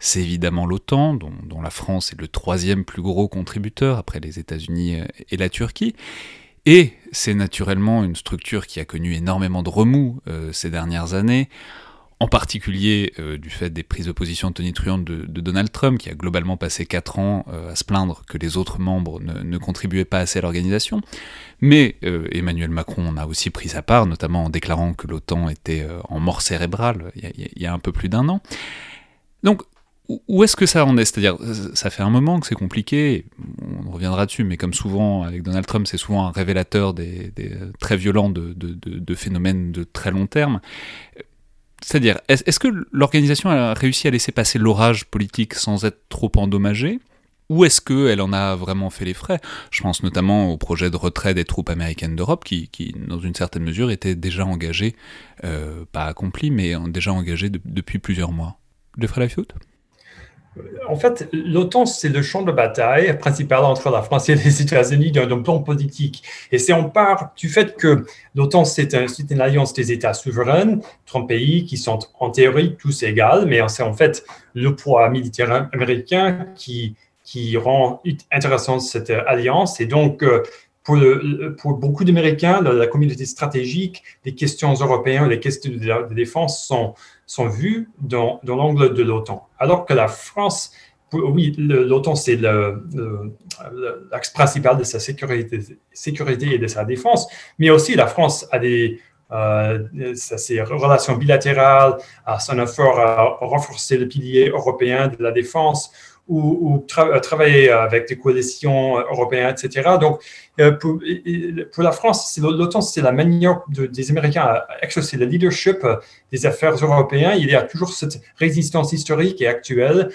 c'est évidemment l'OTAN, dont, la France est le troisième plus gros contributeur après les États-Unis et la Turquie. Et c'est naturellement une structure qui a connu énormément de remous euh, ces dernières années en particulier euh, du fait des prises de position tonitruantes de, de Donald Trump, qui a globalement passé 4 ans euh, à se plaindre que les autres membres ne, contribuaient pas assez à l'organisation. Mais Emmanuel Macron en a aussi pris sa part, notamment en déclarant que l'OTAN était en mort cérébrale il y, a, un peu plus d'un an. Donc, où est-ce que ça en est? C'est-à-dire, ça fait un moment que c'est compliqué, on reviendra dessus, mais comme souvent avec Donald Trump, c'est souvent un révélateur des, très violents de, phénomènes de très long terme. C'est-à-dire, est-ce que l'organisation a réussi à laisser passer l'orage politique sans être trop endommagée? Ou est-ce qu'elle en a vraiment fait les frais? Je pense notamment au projet de retrait des troupes américaines d'Europe, qui, dans une certaine mesure, était déjà engagé, euh, pas accompli, mais déjà engagé depuis plusieurs mois. Geoffrey Lafiotte en fait, l'OTAN, c'est le champ de bataille principal entre la France et les États-Unis d'un plan politique. Et c'est en part du fait que l'OTAN, c'est une alliance des États souverains, 30 pays qui sont en théorie tous égaux, mais c'est en fait le poids militaire américain qui, qui rend intéressante cette alliance. Et donc, pour, beaucoup d'Américains, la, communauté stratégique, les questions européennes, les questions de défense sont, vues dans, l'angle de l'OTAN. Alors que la France, oui, l'OTAN, c'est l'axe principal de sa sécurité, sécurité et de sa défense, mais aussi la France a des, euh, ses relations bilatérales, à son effort à renforcer le pilier européen de la défense, ou, travailler avec des coalitions européennes, etc. Donc, euh, pour, la France, l'OTAN, c'est la manière des Américains à exercer le leadership des affaires européennes. Il y a toujours cette résistance historique et actuelle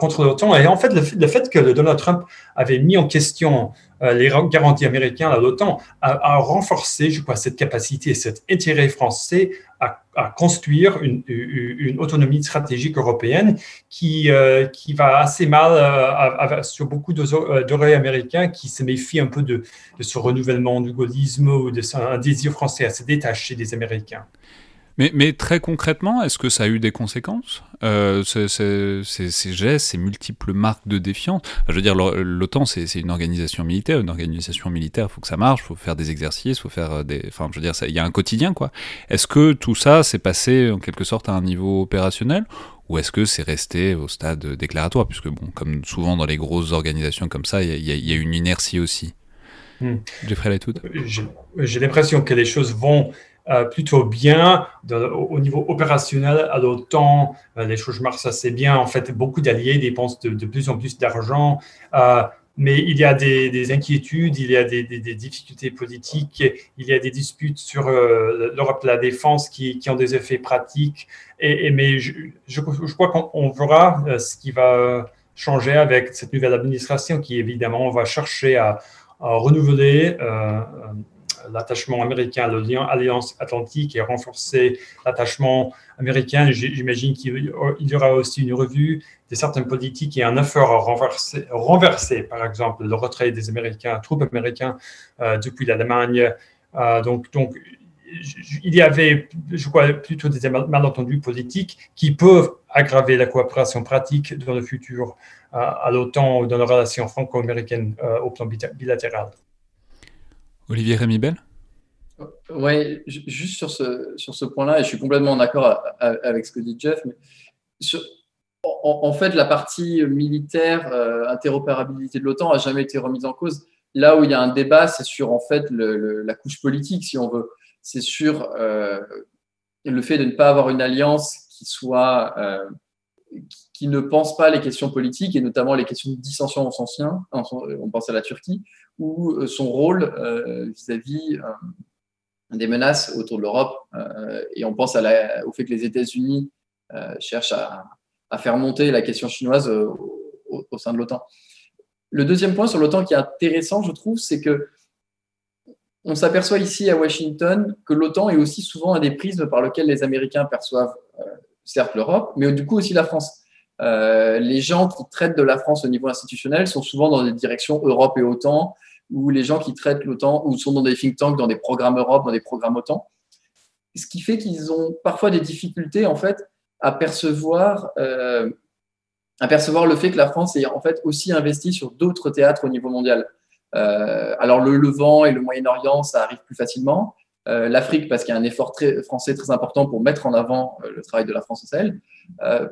contre l'OTAN. Et en fait, le, fait que Donald Trump avait mis en question euh, les garanties américaines à l'OTAN a, renforcé, je crois, cette capacité, cet intérêt français à, construire une, autonomie stratégique européenne qui, euh, qui va assez mal euh, sur beaucoup d'oreilles américains qui se méfient un peu de, ce renouvellement du gaullisme ou de un désir français à se détacher des Américains. Mais, très concrètement, est-ce que ça a eu des conséquences? Euh, ces, gestes, ces multiples marques de défiance Je veux dire, l'OTAN, c'est une organisation militaire. Une organisation militaire, il faut que ça marche, il faut faire des exercices, il faut faire des... Enfin, je veux dire, il y a un quotidien, quoi. Est-ce que tout ça s'est passé en quelque sorte à un niveau opérationnel? Ou est-ce que c'est resté au stade déclaratoire? Puisque, bon, comme souvent dans les grosses organisations comme ça, il y, a une inertie aussi. Hmm. Jeffrey J'ai l'impression que les choses vont euh, plutôt bien au niveau opérationnel à l'OTAN. Euh, les choses marchent assez bien. En fait, beaucoup d'alliés dépensent de, plus en plus d'argent. Euh, mais il y a des, inquiétudes, il y a des, difficultés politiques, il y a des disputes sur l'Europe de la défense qui, ont des effets pratiques. Et, mais je, crois qu'on verra ce qui va changer avec cette nouvelle administration qui, évidemment, va chercher à renouveler l'attachement américain à l'Alliance Atlantique et renforcer l'attachement américain. J'imagine qu'il y aura aussi une revue de certaines politiques et un effort à renverser, renverser par exemple, le retrait des Américains, troupes américaines euh, depuis l'Allemagne. Euh, donc, il y avait, je crois, plutôt des malentendus politiques qui peuvent aggraver la coopération pratique dans le futur euh, à l'OTAN ou dans les relations franco-américaines au plan bilatéral. Olivier Rémy-Bell Oui, juste sur ce, sur ce point-là, et je suis complètement d'accord avec ce que dit Jeff, mais en, fait, la partie militaire, euh, interopérabilité de l'OTAN, n'a jamais été remise en cause. là où il y a un débat, c'est sur en fait la couche politique, si on veut. C'est sur le fait de ne pas avoir une alliance qui soit qui ne pense pas les questions politiques et notamment les questions de dissension en sens on pense à la Turquie, ou euh, son rôle euh, vis-à-vis euh, des menaces autour de l'Europe. et on pense au fait que les États-Unis cherchent à, faire monter la question chinoise au, sein de l'OTAN. Le deuxième point sur l'OTAN qui est intéressant, je trouve, c'est que on s'aperçoit ici à Washington que l'OTAN est aussi souvent un des prismes par lequel les Américains perçoivent certes l'Europe, mais du coup aussi la France. Euh, les gens qui traitent de la France au niveau institutionnel sont souvent dans des directions Europe et OTAN, ou les gens qui traitent l'OTAN, ou sont dans des think tanks, dans des programmes Europe, dans des programmes OTAN. Ce qui fait qu'ils ont parfois des difficultés, en fait, à percevoir, euh, à percevoir le fait que la France est en fait aussi investie sur d'autres théâtres au niveau mondial. Euh, alors le Levant et le Moyen-Orient, ça arrive plus facilement. L'Afrique parce qu'il y a un effort très, français très important pour mettre en avant le travail de la France au Sahel,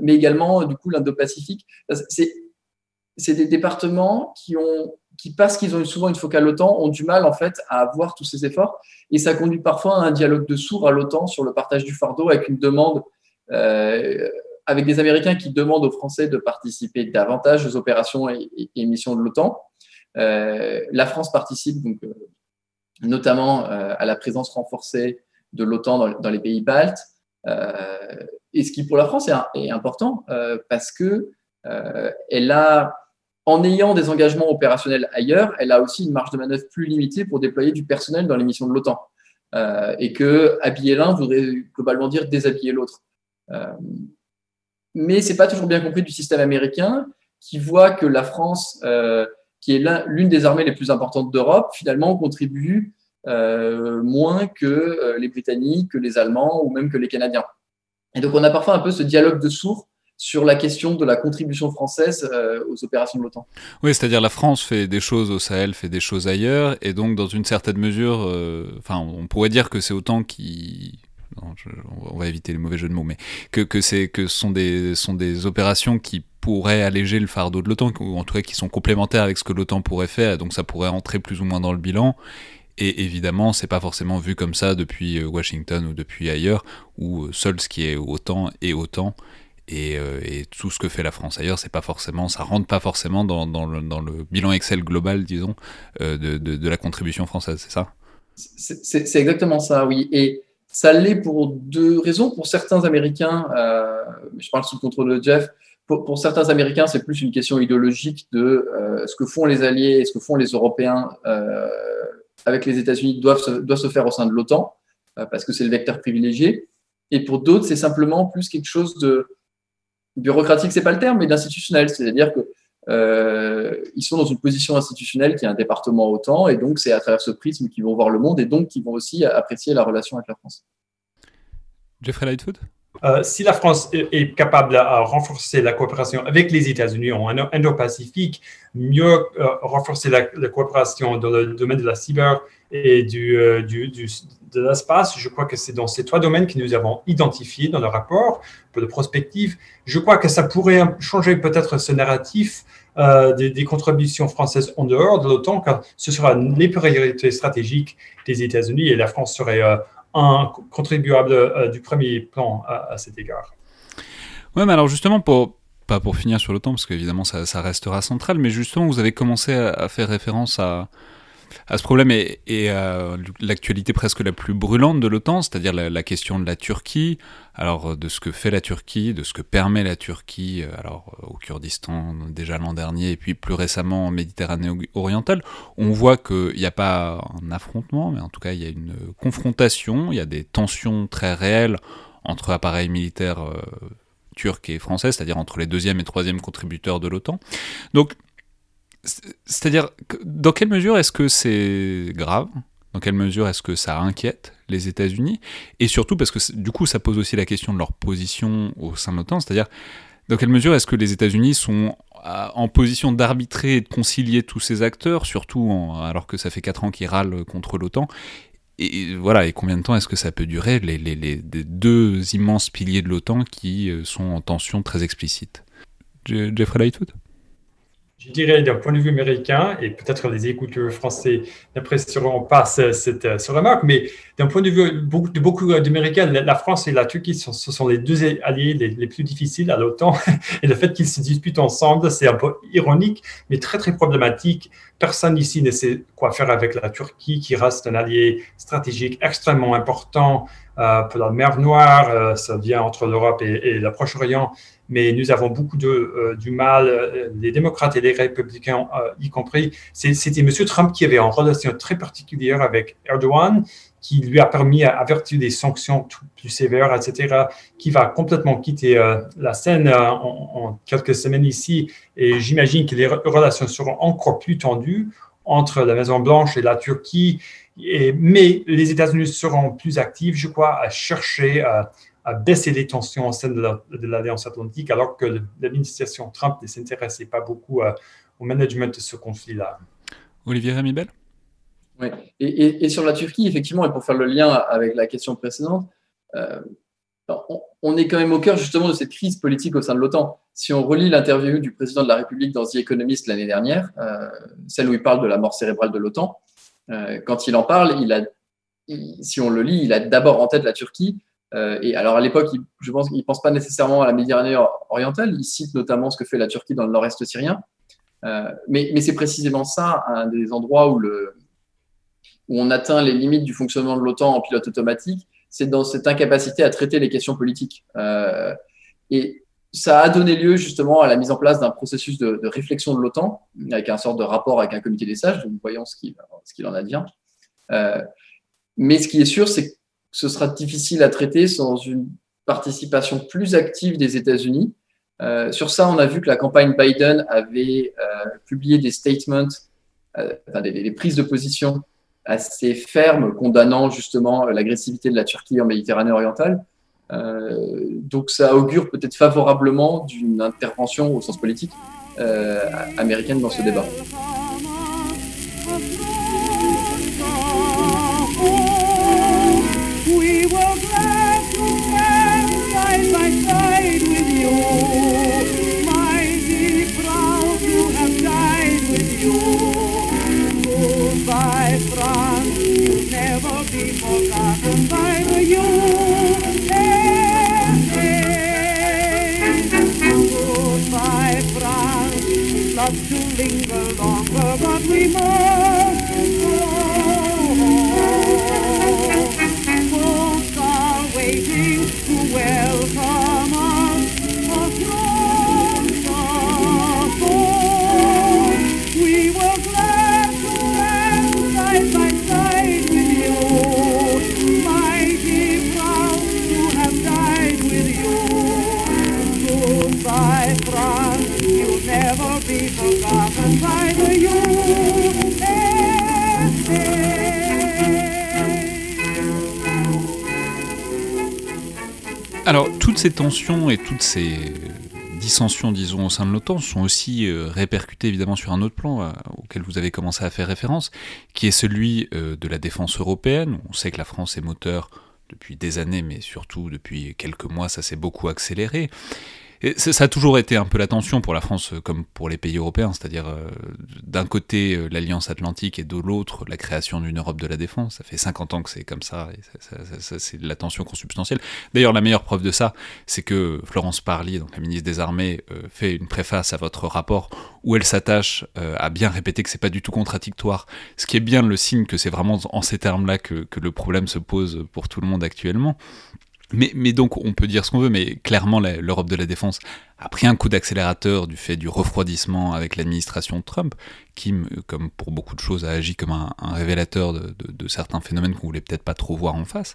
mais également du coup l'Indo-Pacifique. C'est des départements qui ont qui parce qu'ils ont souvent une focale OTAN ont du mal en fait à avoir tous ces efforts et ça conduit parfois à un dialogue de sourds à l'OTAN sur le partage du fardeau avec une demande avec des Américains qui demandent aux Français de participer davantage aux opérations et, missions de l'OTAN. la France participe donc notamment euh, à la présence renforcée de l'OTAN dans, les pays baltes. Euh, et ce qui pour la France est, important euh, parce que elle a, en ayant des engagements opérationnels ailleurs, elle a aussi une marge de manœuvre plus limitée pour déployer du personnel dans les missions de l'OTAN. et que habiller l'un voudrait globalement dire déshabiller l'autre. mais c'est pas toujours bien compris du système américain qui voit que la France qui est l'une des armées les plus importantes d'Europe, finalement contribue euh, moins que euh, les Britanniques, que les Allemands ou même que les Canadiens. Et donc on a parfois un peu ce dialogue de sourds sur la question de la contribution française euh, aux opérations de l'OTAN. Oui, c'est-à-dire la France fait des choses au Sahel, fait des choses ailleurs, et donc dans une certaine mesure, enfin, on pourrait dire que c'est autant qui on va éviter les mauvais jeux de mots, mais que, que, que ce sont des, sont des opérations qui pourraient alléger le fardeau de l'OTAN, ou en tout cas qui sont complémentaires avec ce que l'OTAN pourrait faire, donc ça pourrait entrer plus ou moins dans le bilan. Et évidemment, c'est pas forcément vu comme ça depuis euh, Washington ou depuis ailleurs, où euh, seul ce qui est autant est autant. Et, euh, et, tout ce que fait la France ailleurs, c'est pas forcément, ça rentre pas forcément dans, le, bilan Excel global, disons, de, la contribution française, c'est ça? C'est exactement ça, oui. Et ça l'est pour deux raisons. Pour certains Américains, je parle sous le contrôle de Jeff, pour, certains Américains, c'est plus une question idéologique de ce que font les Alliés et ce que font les Européens avec les États-Unis doivent se, doivent se faire au sein de l'OTAN, parce que c'est le vecteur privilégié. Et pour d'autres, c'est simplement plus quelque chose de bureaucratique, c'est pas le terme, mais d'institutionnel. C'est-à-dire que euh, sont dans une position institutionnelle qui est un département autant, et donc c'est à travers ce prisme qu'ils vont voir le monde, et donc qu'ils vont aussi apprécier la relation avec la France. Jeffrey Lightfoot? Euh, si la France est capable de renforcer la coopération avec les États-Unis en Indo-Pacifique, mieux euh, renforcer la, coopération dans le domaine de la cyber et du, du, de l'espace, je crois que c'est dans ces trois domaines que nous avons identifiés dans le rapport pour de prospective. Je crois que ça pourrait changer peut-être ce narratif euh, des, contributions françaises en dehors de l'OTAN, car ce sera les priorités stratégiques des États-Unis et la France serait euh, un contribuable euh, du premier plan à, cet égard. Oui, mais alors justement, pour, pas pour finir sur l'OTAN, parce qu'évidemment ça, ça, restera central, mais justement, vous avez commencé à faire référence à, à ce problème et, à l'actualité presque la plus brûlante de l'OTAN, c'est-à-dire la, question de la Turquie, alors de ce que fait la Turquie, de ce que permet la Turquie, euh, alors euh, au Kurdistan déjà l'an dernier et puis plus récemment en Méditerranée orientale, on voit qu'il n'y a pas un affrontement, mais en tout cas il y a une confrontation, il y a des tensions très réelles entre appareils militaires euh, turcs et français, c'est-à-dire entre les deuxième et troisième contributeurs de l'OTAN. Donc c'est-à-dire, dans quelle mesure est-ce que c'est grave? Dans quelle mesure est-ce que ça inquiète les États-Unis? Et surtout, parce que du coup, ça pose aussi la question de leur position au sein de l'OTAN, c'est-à-dire, dans quelle mesure est-ce que les États-Unis sont en position d'arbitrer et de concilier tous ces acteurs, surtout alors que ça fait 4 ans qu'ils râlent contre l'OTAN? Et voilà, et combien de temps est-ce que ça peut durer, les, les, deux immenses piliers de l'OTAN qui euh, sont en tension très explicite? Jeffrey Lightwood je dirais d'un point de vue américain, et peut-être les écouteurs français n'apprécieront pas cette, remarque, mais d'un point de vue de beaucoup d'Américains, la France et la Turquie, sont, ce sont les deux alliés les, plus difficiles à l'OTAN. Et le fait qu'ils se disputent ensemble, c'est un peu ironique, mais très, très problématique. Personne ici ne sait quoi faire avec la Turquie, qui reste un allié stratégique extrêmement important euh, pour la mer Noire. Euh, ça vient entre l'Europe et, et le Proche-Orient mais nous avons beaucoup de, euh, du mal, euh, les démocrates et les républicains euh, y compris. C'était M. Trump qui avait une relation très particulière avec Erdogan, qui lui a permis, à des sanctions plus sévères, etc., qui va complètement quitter la scène en, quelques semaines ici. Et j'imagine que les relations seront encore plus tendues entre la Maison-Blanche et la Turquie. Mais les États-Unis seront plus actifs, je crois, à chercher à baisser les tensions au sein de l'Alliance Atlantique, alors que l'administration Trump ne s'intéressait pas beaucoup euh, au management de ce conflit-là. Olivier Ramibel? Oui, et, sur la Turquie, effectivement, et pour faire le lien avec la question précédente, euh, on, est quand même au cœur justement de cette crise politique au sein de l'OTAN. Si on relit l'interview du président de la République dans The Economist l'année dernière, euh, celle où il parle de la mort cérébrale de l'OTAN, quand il en parle, il a, si on le lit, il a d'abord en tête la Turquie, euh, et alors à l'époque, je pense qu'il ne pense pas nécessairement à la Méditerranée orientale. Il cite notamment ce que fait la Turquie dans le nord-est syrien. Euh, mais, c'est précisément ça, un des endroits où, on atteint les limites du fonctionnement de l'OTAN en pilote automatique, c'est dans cette incapacité à traiter les questions politiques. Euh, et ça a donné lieu justement à la mise en place d'un processus de, réflexion de l'OTAN, avec un sort de rapport avec un comité des sages, nous voyons ce qu'il ce en advient. mais ce qui est sûr, c'est que ce sera difficile à traiter sans une participation plus active des États-Unis. Euh, sur ça, on a vu que la campagne Biden avait euh, publié des statements, euh, des, prises de position assez fermes condamnant justement l'agressivité de la Turquie en Méditerranée orientale. donc ça augure peut-être favorablement d'une intervention au sens politique américaine dans ce débat. sing longer, but we must. Toutes ces tensions et toutes ces dissensions, disons, au sein de l'OTAN sont aussi euh, répercutées évidemment sur un autre plan euh, auquel vous avez commencé à faire référence, qui est celui euh, de la défense européenne. On sait que la France est moteur depuis des années, mais surtout depuis quelques mois, ça s'est beaucoup accéléré ça a toujours été un peu la tension pour la France euh, comme pour les pays européens, c'est-à-dire euh, d'un côté euh, l'Alliance Atlantique et de l'autre la création d'une Europe de la défense. Ça fait 50 ans que c'est comme ça, et c'est la tension consubstantielle. D'ailleurs, la meilleure preuve de ça, c'est que Florence Parly, donc la ministre des Armées, fait une préface à votre rapport où elle s'attache à bien répéter que c'est pas du tout contradictoire, ce qui est bien le signe que c'est vraiment en ces termes-là que le problème se pose pour tout le monde actuellement. Mais, donc, on peut dire ce qu'on veut, mais clairement, l'Europe de la défense a pris un coup d'accélérateur du fait du refroidissement avec l'administration Trump, qui, comme pour beaucoup de choses, a agi comme un, révélateur de, certains phénomènes qu'on voulait peut-être pas trop voir en face.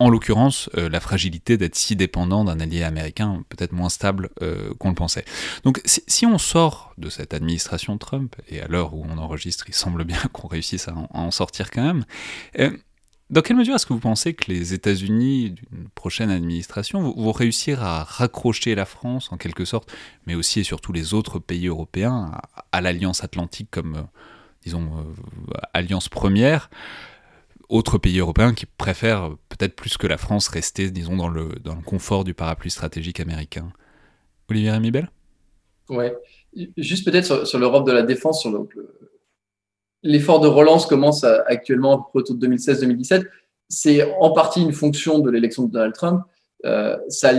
En l'occurrence, euh, la fragilité d'être si dépendant d'un allié américain peut-être moins stable euh, qu'on le pensait. Donc si, on sort de cette administration Trump, et à l'heure où on enregistre, il semble bien qu'on réussisse à en, sortir quand même, euh, dans quelle mesure est-ce que vous pensez que les États-Unis d'une prochaine administration vont réussir à raccrocher la France en quelque sorte, mais aussi et surtout les autres pays européens à, l'alliance atlantique comme, euh, disons, euh, alliance première? Autres pays européens qui préfèrent peut-être plus que la France rester, disons, dans le, dans le confort du parapluie stratégique américain. Olivier Remibel Ouais. Juste peut-être sur, l'Europe de la défense, sur l'effort de relance commence actuellement autour de 2016-2017. C'est en partie une fonction de l'élection de Donald Trump. Euh, ça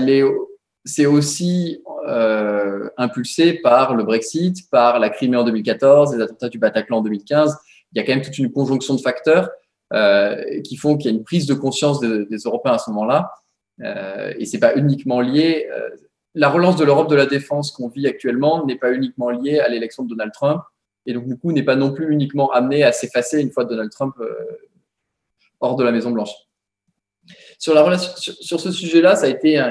c'est aussi euh, impulsé par le Brexit, par la Crimée en 2014, les attentats du Bataclan en 2015. Il y a quand même toute une conjonction de facteurs euh, qui font qu'il y a une prise de conscience des, Européens à ce moment-là. Euh, et c'est pas uniquement lié. Euh, la relance de l'Europe de la défense qu'on vit actuellement n'est pas uniquement liée à l'élection de Donald Trump, et donc du coup n'est pas non plus uniquement amenée à s'effacer une fois Donald Trump hors de la Maison Blanche. Sur, ce sujet-là, ça a été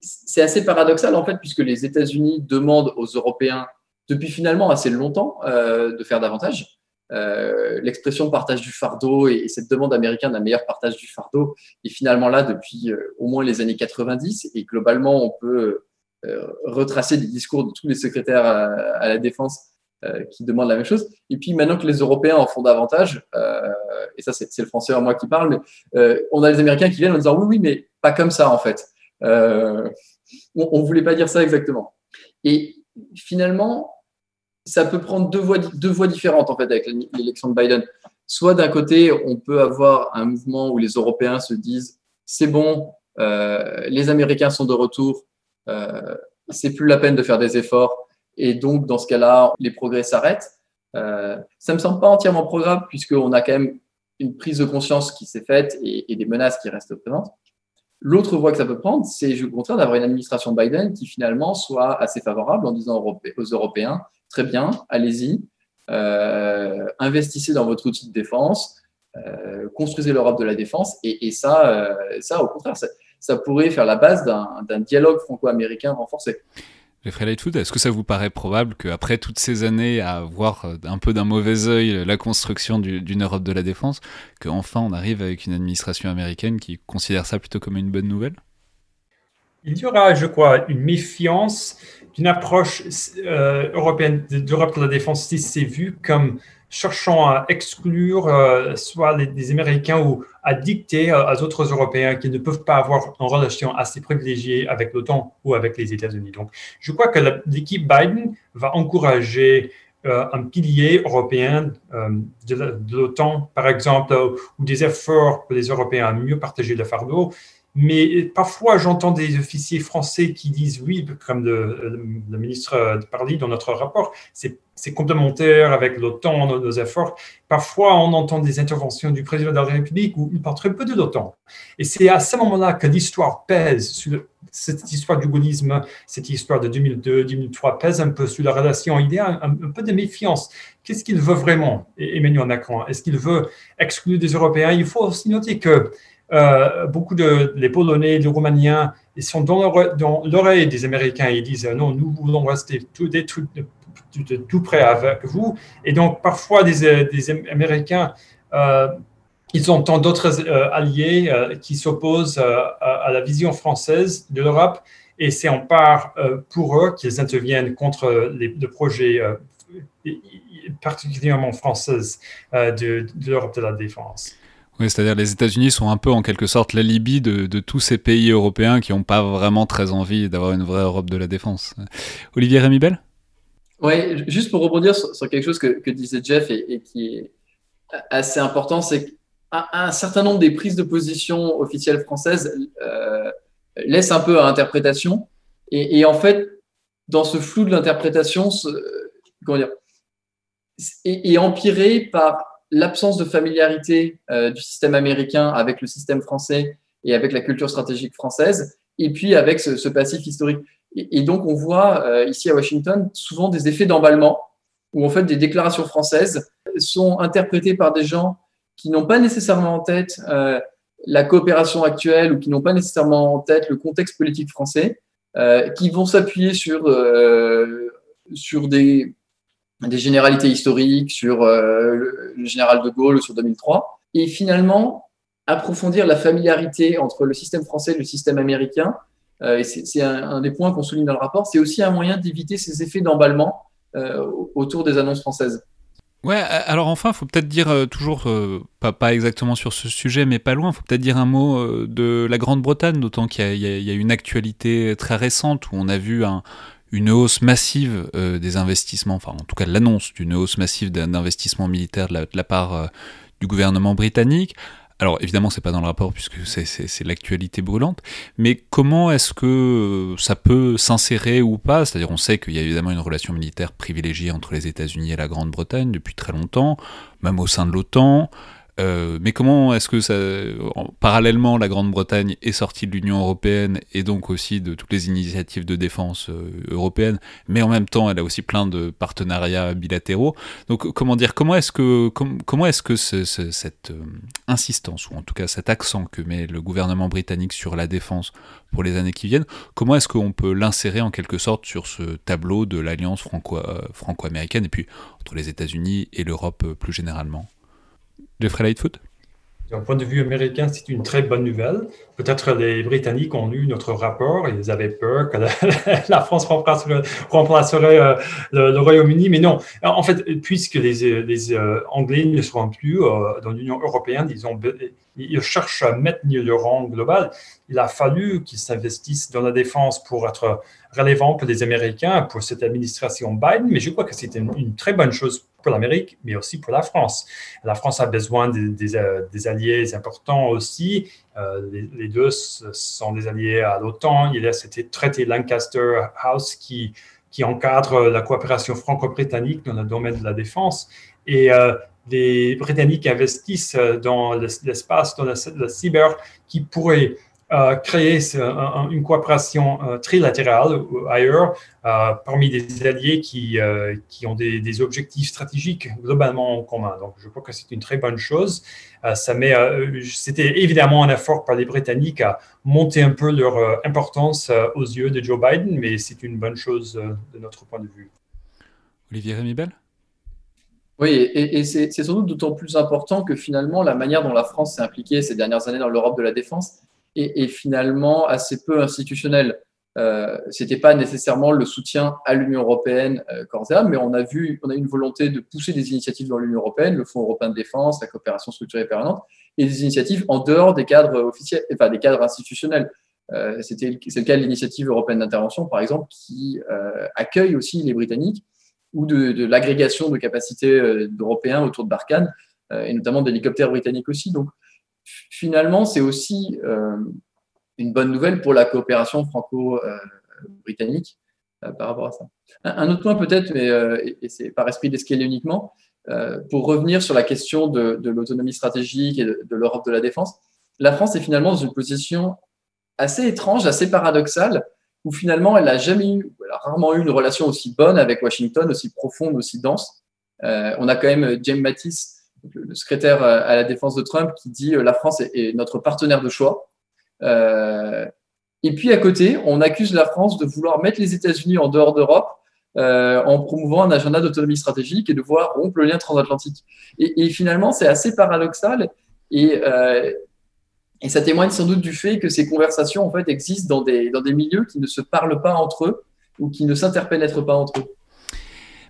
c'est assez paradoxal en fait, puisque les États-Unis demandent aux Européens depuis finalement assez longtemps de faire davantage. Euh, l'expression partage du fardeau et, cette demande américaine d'un meilleur partage du fardeau est finalement là depuis euh, au moins les années 90 et globalement on peut euh, retracer des discours de tous les secrétaires à, la défense qui demandent la même chose. Et puis maintenant que les Européens en font davantage, et ça c'est le français en moi qui parle, mais on a les Américains qui viennent en disant oui oui mais pas comme ça en fait. on, on voulait pas dire ça exactement. Et finalement, ça peut prendre deux voies, deux voies différentes en fait avec l'élection de Biden. Soit d'un côté, on peut avoir un mouvement où les Européens se disent c'est bon, euh, les Américains sont de retour, euh, c'est plus la peine de faire des efforts, et donc dans ce cas-là, les progrès s'arrêtent. Euh, ça me semble pas entièrement probable puisqu'on a quand même une prise de conscience qui s'est faite et, des menaces qui restent présentes. L'autre voie que ça peut prendre, c'est au contraire d'avoir une administration Biden qui finalement soit assez favorable en disant aux Européens très bien, allez-y, euh, investissez dans votre outil de défense, euh, construisez l'Europe de la défense, et, ça, ça, au contraire, ça, pourrait faire la base d'un dialogue franco-américain renforcé. Jeffrey Lightfoot, est-ce que ça vous paraît probable qu'après toutes ces années à voir un peu d'un mauvais œil la construction d'une Europe de la défense, qu'enfin on arrive avec une administration américaine qui considère ça plutôt comme une bonne nouvelle? Il y aura, je crois, une méfiance d'une approche euh, européenne d'Europe de la défense si c'est vu comme cherchant à exclure euh, soit les, Américains ou à dicter à, aux autres Européens qui ne peuvent pas avoir une relation assez privilégiée avec l'OTAN ou avec les États-Unis. Donc, je crois que l'équipe Biden va encourager euh, un pilier européen de l'OTAN, par exemple, ou des efforts pour les Européens à mieux partager le fardeau. Mais parfois, j'entends des officiers français qui disent oui, comme le, ministre Parly dans notre rapport, complémentaire avec l'OTAN, nos, nos, efforts. Parfois, on entend des interventions du président de la République où il parle très peu de l'OTAN. Et c'est à ce moment-là que l'histoire pèse sur cette histoire du gaullisme, cette histoire de 2002-2003 pèse un peu sur la relation. Il y a un, peu de méfiance. Qu'est-ce qu'il veut vraiment, Emmanuel Macron? Est-ce qu'il veut exclure des Européens? Il faut aussi noter que euh, beaucoup de les Polonais, les Roumaniens, ils sont dans l'oreille des Américains. Ils disent non, nous voulons rester tout, tout, tout, tout près avec vous. Et donc, parfois, des, Américains, euh, ils ont tant d'autres euh, alliés qui s'opposent à, la vision française de l'Europe. Et c'est en part pour eux qu'ils interviennent contre les, projets particulièrement français de, l'Europe de la défense. Oui, c'est-à-dire les États-Unis sont un peu en quelque sorte l'alibi de, de tous ces pays européens qui n'ont pas vraiment très envie d'avoir une vraie Europe de la défense. Olivier Rémibel? Oui, juste pour rebondir sur, quelque chose que, disait Jeff et, qui est assez important, c'est qu'un certain nombre des prises de position officielles françaises euh, laissent un peu à interprétation. Et, en fait, dans ce flou de l'interprétation, comment dire, est empiré par l'absence de familiarité euh, du système américain avec le système français et avec la culture stratégique française, et puis avec ce, passif historique. Et, donc, on voit euh, ici à Washington souvent des effets d'emballement, où en fait des déclarations françaises sont interprétées par des gens qui n'ont pas nécessairement en tête euh, la coopération actuelle ou qui n'ont pas nécessairement en tête le contexte politique français, qui vont s'appuyer sur, sur des, généralités historiques sur euh, le général de Gaulle sur 2003, et finalement approfondir la familiarité entre le système français et le système américain. Euh, c'est un, des points qu'on souligne dans le rapport. C'est aussi un moyen d'éviter ces effets d'emballement euh, autour des annonces françaises. Ouais, alors enfin, faut peut-être dire toujours, pas, exactement sur ce sujet, mais pas loin, faut peut-être dire un mot de la Grande-Bretagne, d'autant qu'il y, a une actualité très récente où on a vu un, une hausse massive des investissements, enfin en tout cas l'annonce d'une hausse massive d'investissements militaires de la, part du gouvernement britannique. Alors évidemment, c'est pas dans le rapport puisque c'est l'actualité brûlante, mais comment est-ce que ça peut s'insérer ou pas? C'est-à-dire, on sait qu'il y a évidemment une relation militaire privilégiée entre les États-Unis et la Grande-Bretagne depuis très longtemps, même au sein de l'OTAN. Euh, mais comment est-ce que ça, parallèlement, la Grande-Bretagne est sortie de l'Union européenne et donc aussi de toutes les initiatives de défense euh, européennes, mais en même temps, elle a aussi plein de partenariats bilatéraux. Donc, comment dire, comment est-ce que, comment est-ce que cette euh, insistance ou en tout cas cet accent que met le gouvernement britannique sur la défense pour les années qui viennent, comment est-ce qu'on peut l'insérer en quelque sorte sur ce tableau de l'alliance franco-américaine et puis entre les États-Unis et l'Europe plus généralement? Jeffrey Lightfoot d'un point de vue américain, c'est une très bonne nouvelle. Peut-être les Britanniques ont lu notre rapport et ils avaient peur que la, France remplacerait, euh, le, Royaume-Uni, mais non. En fait, puisque les, euh, Anglais ne seront plus euh, dans l'Union européenne, ils, ont, ils cherchent à maintenir le rang global. Il a fallu qu'ils s'investissent dans la défense pour être relevant pour les Américains, pour cette administration Biden, mais je crois que c'est une, très bonne chose pour l'Amérique, mais aussi pour la France. La France a besoin des, euh, alliés importants aussi. Euh, les, deux sont des alliés à l'OTAN. Il y a cet traité Lancaster House qui, encadre la coopération franco-britannique dans le domaine de la défense. Et euh, les Britanniques investissent dans l'espace, dans le cyber, qui pourrait créer une coopération euh, trilatérale ailleurs euh, parmi des alliés qui, euh, qui ont des, objectifs stratégiques globalement en commun. Donc, je crois que c'est une très bonne chose. ça met, c'était évidemment un effort par les Britanniques à monter un peu leur importance aux yeux de Joe Biden, mais c'est une bonne chose de notre point de vue. Olivier Rémibel? Oui, et, et c'est sans doute d'autant plus important que finalement, la manière dont la France s'est impliquée ces dernières années dans l'Europe de la défense, et, finalement assez peu institutionnel. Euh, C'était pas nécessairement le soutien à l'Union européenne euh, corps mais on a vu, on a une volonté de pousser des initiatives dans l'Union européenne, le Fonds européen de défense, la coopération structurée permanente, et des initiatives en dehors des cadres officiels, enfin des cadres institutionnels. Euh, C'était c'est le cas de l'initiative européenne d'intervention, par exemple, qui euh, accueille aussi les Britanniques, ou de, l'agrégation de capacités euh, d'Européens autour de Barkhane, et notamment d'hélicoptères britanniques aussi. Donc finalement, c'est aussi euh, une bonne nouvelle pour la coopération franco-britannique euh, par rapport à ça. Un, autre point peut-être, mais euh, et, c'est par esprit d'escalier uniquement, pour revenir sur la question de, l'autonomie stratégique et de, l'Europe de la défense, la France est finalement dans une position assez étrange, assez paradoxale, où finalement elle n'a jamais eu, elle a rarement eu une relation aussi bonne avec Washington, aussi profonde, aussi dense. on a quand même James Mattis le, secrétaire euh, à la défense de Trump, qui dit euh, la France est, notre partenaire de choix. Euh, et puis à côté, on accuse la France de vouloir mettre les États-Unis en dehors d'Europe en promouvant un agenda d'autonomie stratégique et de voir rompre le lien transatlantique. Et, finalement, c'est assez paradoxal et, et, ça témoigne sans doute du fait que ces conversations en fait existent dans des, dans des milieux qui ne se parlent pas entre eux ou qui ne s'interpénètrent pas entre eux.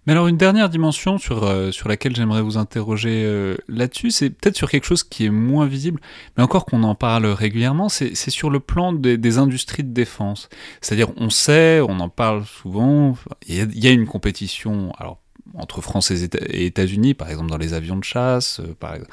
Mais alors une dernière dimension sur, euh, sur laquelle j'aimerais vous interroger euh, là-dessus, c'est peut-être sur quelque chose qui est moins visible, mais encore qu'on en parle régulièrement, c'est sur le plan des, industries de défense. C'est-à-dire on sait, on en parle souvent, il y, a une compétition alors, entre France et États-Unis, par exemple dans les avions de chasse, euh, par exemple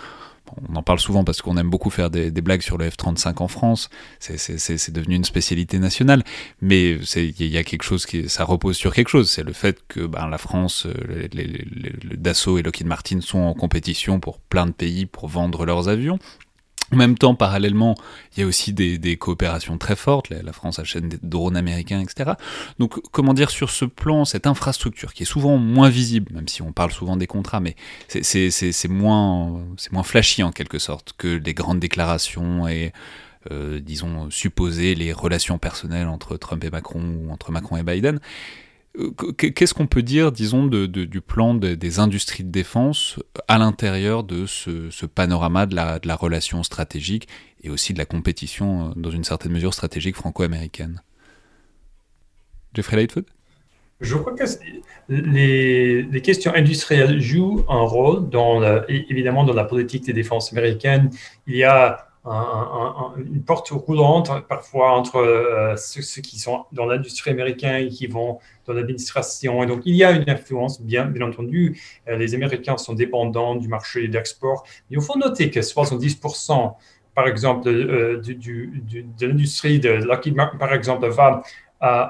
on en parle souvent parce qu'on aime beaucoup faire des, blagues sur le F-35 en France, c'est devenu une spécialité nationale, mais il y a quelque chose qui, ça repose sur quelque chose, c'est le fait que ben, la France, euh, le Dassault et Lockheed Martin sont en compétition pour plein de pays pour vendre leurs avions, en même temps, parallèlement, il y a aussi des, coopérations très fortes. La, France achète des drones américains, etc. Donc, comment dire, sur ce plan, cette infrastructure qui est souvent moins visible, même si on parle souvent des contrats, mais c'est moins, flashy en quelque sorte que les grandes déclarations et, euh, disons, supposer les relations personnelles entre Trump et Macron ou entre Macron et Biden. Qu'est-ce qu'on peut dire, disons, du plan des industries de défense à l'intérieur de ce, panorama de la, relation stratégique et aussi de la compétition, euh, dans une certaine mesure, stratégique franco-américaine? Jeffrey Lightfoot? Je crois que les, questions industrielles jouent un rôle, dans évidemment, dans la politique de défense américaine. Il y a une porte roulante parfois entre euh, ceux, qui sont dans l'industrie américaine et qui vont dans l'administration. Et donc, il y a une influence, bien, bien entendu. Euh, les Américains sont dépendants du marché d'export. Il faut noter que 70%, par exemple, euh, de l'industrie de Lockheed Martin, par exemple, va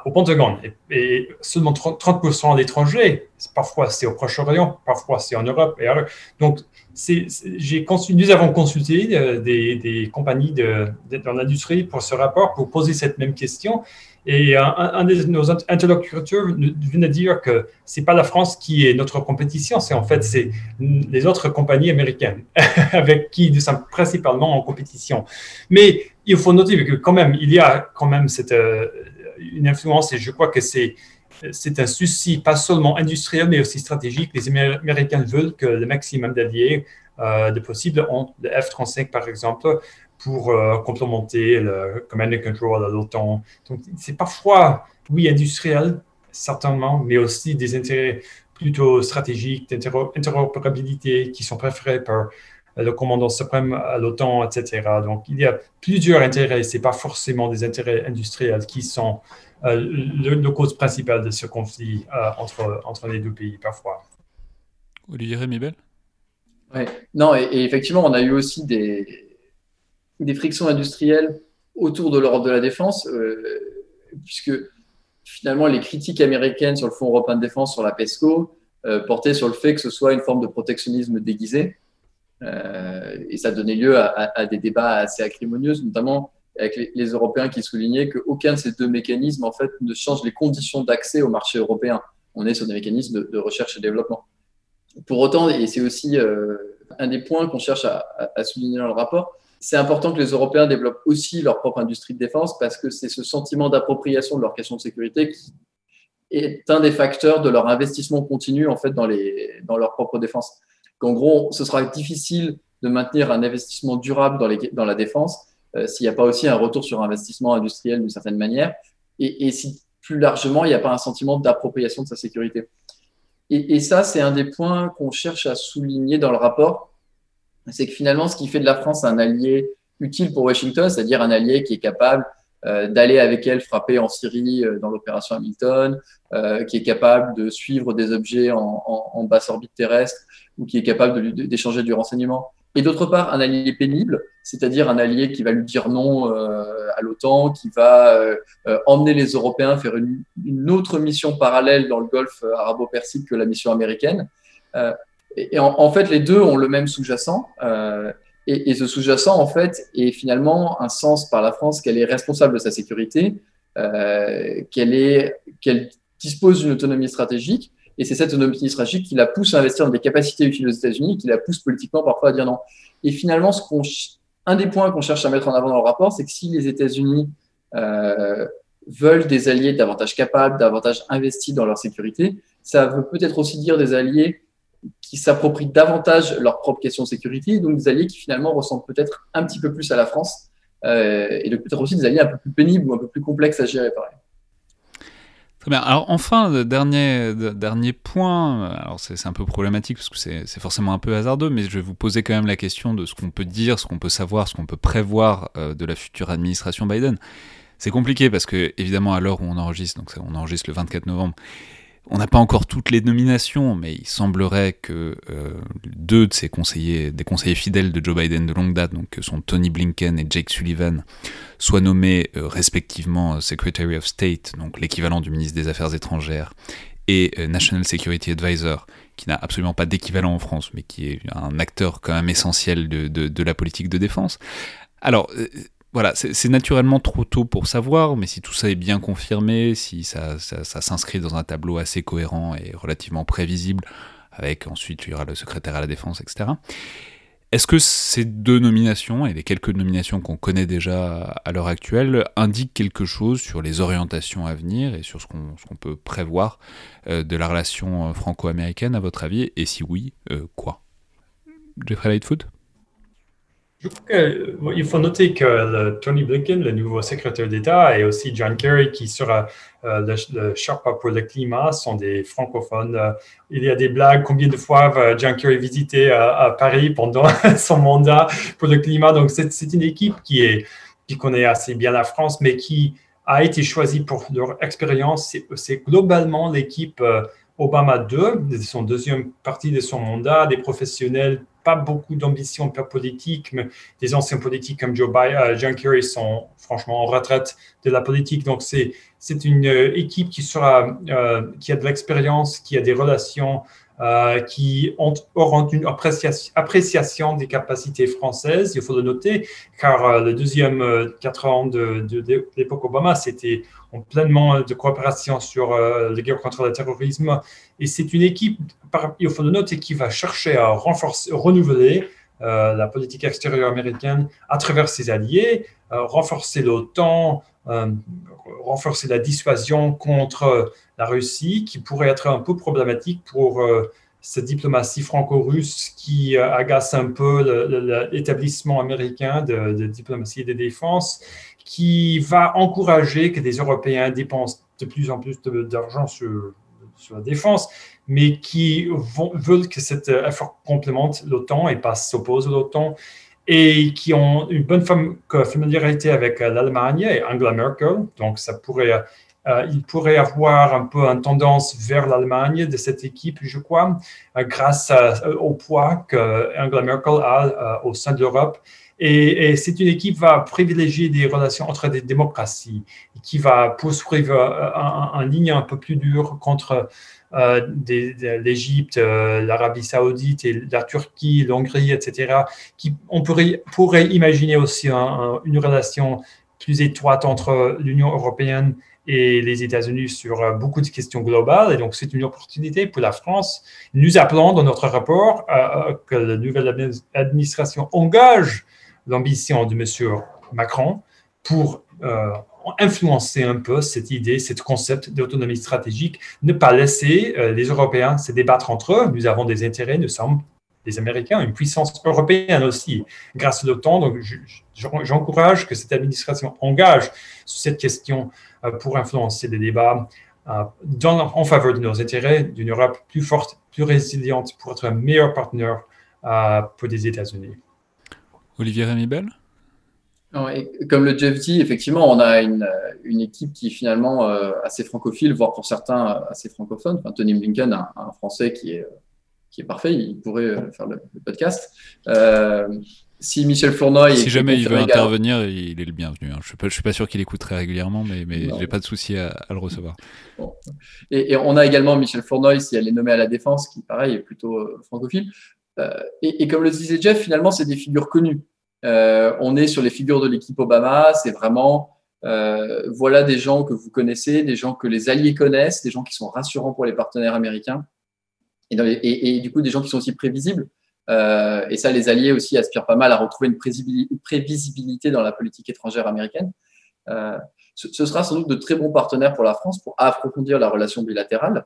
au Pentagone et, seulement 30%, à l'étranger. Parfois, c'est au Proche-Orient, parfois, c'est en Europe. Et donc, nous avons consulté euh, des, compagnies de, dans l'industrie pour ce rapport, pour poser cette même question. Et un, de nos interlocuteurs de dire que c'est pas la France qui est notre compétition, c'est en fait les autres compagnies américaines avec qui nous sommes principalement en compétition. Mais il faut noter que quand même il y a quand même cette euh, une influence et je crois que c'est c'est un souci pas seulement industriel, mais aussi stratégique. Les Américains veulent que le maximum d'alliés euh, de possible ont le F-35, par exemple, pour euh, complémenter le command and control à l'OTAN. Donc, c'est parfois, oui, industriel, certainement, mais aussi des intérêts plutôt stratégiques, d'interopérabilité qui sont préférés par le commandant suprême à l'OTAN, etc. Donc, il y a plusieurs intérêts. Ce n'est pas forcément des intérêts industriels qui sont euh, le, cause principale de ce conflit euh, entre, entre les deux pays parfois. Olivier Rémibel Oui, non, et, effectivement, on a eu aussi des, des frictions industrielles autour de l'Europe de la défense, euh, puisque finalement, les critiques américaines sur le Fonds européen de défense, sur la PESCO, portaient sur le fait que ce soit une forme de protectionnisme déguisé. Et ça donnait lieu à, à, des débats assez acrimonieux, notamment avec les, Européens qui soulignaient qu'aucun de ces deux mécanismes en fait ne change les conditions d'accès au marché européen. On est sur des mécanismes de, recherche et développement. Pour autant, et c'est aussi euh, un des points qu'on cherche à, souligner dans le rapport, c'est important que les Européens développent aussi leur propre industrie de défense parce que c'est ce sentiment d'appropriation de leur question de sécurité qui est un des facteurs de leur investissement continu en fait dans, les, dans leur propre défense. Qu'en gros, ce sera difficile de maintenir un investissement durable dans, la défense euh, s'il n'y a pas aussi un retour sur investissement industriel d'une certaine manière, et, si plus largement, il n'y a pas un sentiment d'appropriation de sa sécurité. Et, ça, c'est un des points qu'on cherche à souligner dans le rapport, c'est que finalement, ce qui fait de la France un allié utile pour Washington, c'est-à-dire un allié qui est capable euh, d'aller avec elle frapper en Syrie euh, dans l'opération Hamilton, qui est capable de suivre des objets en basse orbite terrestre ou qui est capable d'échanger du renseignement, et d'autre part un allié pénible, c'est-à-dire un allié qui va lui dire non euh, à l'OTAN, qui va euh, euh, emmener les Européens faire une, autre mission parallèle dans le Golfe arabo-persique que la mission américaine. et, en, fait, les deux ont le même sous-jacent. Et, ce sous-jacent, en fait, est finalement un sens par la France qu'elle est responsable de sa sécurité, qu'elle qu'elle dispose d'une autonomie stratégique et c'est cette autonomie stratégique qui la pousse à investir dans des capacités utiles aux États-Unis, qui la pousse politiquement parfois à dire non. Et finalement, un des points qu'on cherche à mettre en avant dans le rapport, c'est que si les États-Unis euh, veulent des alliés davantage capables, davantage investis dans leur sécurité, ça veut peut-être aussi dire des alliés qui s'approprient davantage leurs propres questions de sécurité, donc des alliés qui finalement ressemblent peut-être un petit peu plus à la France, euh, et peut-être aussi des alliés un peu plus pénibles ou un peu plus complexes à gérer, Alors enfin, dernier, dernier point, alors c'est un peu problématique parce que c'est forcément un peu hasardeux, mais je vais vous poser quand même la question de ce qu'on peut dire, ce qu'on peut savoir, ce qu'on peut prévoir euh, de la future administration Biden. C'est compliqué parce que évidemment à l'heure où on enregistre, donc on enregistre le 24 novembre, on n'a pas encore toutes les nominations, mais il semblerait que euh, deux de ces conseillers, des conseillers fidèles de Joe Biden de longue date, donc que sont Tony Blinken et Jake Sullivan, soient nommés euh, respectivement euh, Secretary of State, donc l'équivalent du ministre des Affaires étrangères, et National Security Advisor, qui n'a absolument pas d'équivalent en France, mais qui est un acteur quand même essentiel de, de la politique de défense. Alors, voilà, c'est naturellement trop tôt pour savoir, mais si tout ça est bien confirmé, si ça, s'inscrit dans un tableau assez cohérent et relativement prévisible, avec ensuite il y aura le secrétaire à la défense, etc. Est-ce que ces deux nominations, et les quelques nominations qu'on connaît déjà à l'heure actuelle, indiquent quelque chose sur les orientations à venir et sur ce qu'on peut prévoir euh, de la relation euh, franco-américaine, à votre avis? Et si oui, euh, quoi? Jeffrey Lightfoot? Il faut noter que Tony Blinken, le nouveau secrétaire d'État, et aussi John Kerry, qui sera euh, le, le pour le climat, sont des francophones. Euh, il y a des blagues, combien de fois va John Kerry visiter euh, à, Paris pendant son mandat pour le climat. Donc, c'est une équipe qui, est, qui connaît assez bien la France, mais qui a été choisie pour leur expérience. C'est globalement l'équipe Obama 2, son deuxième partie de son mandat, des professionnels pas beaucoup d'ambition politique, mais des anciens politiques comme Joe Biden, euh, John Kerry sont franchement en retraite de la politique. Donc, c'est, c'est une euh, équipe qui, sera, euh, qui a de l'expérience, qui a des relations, qui ont, auront une appréciation, des capacités françaises, il faut le noter, car le deuxième quatre ans de, de l'époque Obama, c'était ont pleinement de coopération sur euh, la guerre contre le terrorisme. Et c'est une équipe, il faut le noter, qui va chercher à renouveler euh, la politique extérieure américaine à travers ses alliés, euh, renforcer l'OTAN, renforcer la dissuasion contre la Russie, qui pourrait être un peu problématique pour cette diplomatie franco-russe qui agace un peu l'établissement américain de, de, diplomatie et de défense qui va encourager que des Européens dépensent de plus en plus d'argent sur, sur, la défense, mais qui vont, veulent que cet effort complémente l'OTAN et pas s'oppose à l'OTAN, et qui ont une bonne familiarité avec l'Allemagne et Angela Merkel. Donc, ça pourrait, euh, il pourrait avoir un peu une tendance vers l'Allemagne de cette équipe, je crois, euh, grâce au poids que Angela Merkel a euh, au sein de l'Europe et, c'est une équipe qui va privilégier des relations entre des démocraties, qui va poursuivre un, ligne un peu plus dure contre euh, l'Égypte, euh, l'Arabie saoudite et la Turquie, l'Hongrie, etc. On pourrait imaginer aussi une relation plus étroite entre l'Union européenne et les États-Unis sur euh, beaucoup de questions globales. Et donc, c'est une opportunité pour la France. Nous appelons dans notre rapport que la nouvelle administration engage l'ambition de M. Macron pour euh, influencer un peu cette idée, ce concept d'autonomie stratégique, ne pas laisser euh, les Européens se débattre entre eux. Nous avons des intérêts, nous sommes des Américains, une puissance européenne aussi, grâce à l'OTAN. Donc, j'encourage que cette administration engage sur cette question euh, pour influencer les débats en faveur de nos intérêts, d'une Europe plus forte, plus résiliente, pour être un meilleur partenaire pour les États-Unis. Olivier Rémy-Bell Comme le Jeff dit, effectivement, on a une, une équipe qui est finalement euh, assez francophile, voire pour certains euh, assez francophone. Enfin, Tony Blinken, un, un, Français qui est, qui est parfait, il pourrait euh, faire le, podcast. si Michel Fournoy. Si jamais il veut intervenir, il est le bienvenu. Hein. Je ne suis, pas sûr qu'il écoute très régulièrement, mais, mais je n'ai pas de souci à, le recevoir. Et, et, on a également Michel Fournoy, si elle est nommée à la défense, qui, pareil, est plutôt francophile. Euh, et, comme le disait Jeff, finalement, c'est des figures connues. Euh, on est sur les figures de l'équipe Obama, c'est vraiment euh, voilà des gens que vous connaissez, des gens que les alliés connaissent, des gens qui sont rassurants pour les partenaires américains, et, du coup des gens qui sont aussi prévisibles. et ça, les alliés aussi aspirent pas mal à retrouver une prévisibilité dans la politique étrangère américaine. ce, ce, sera sans doute de très bons partenaires pour la France pour approfondir la relation bilatérale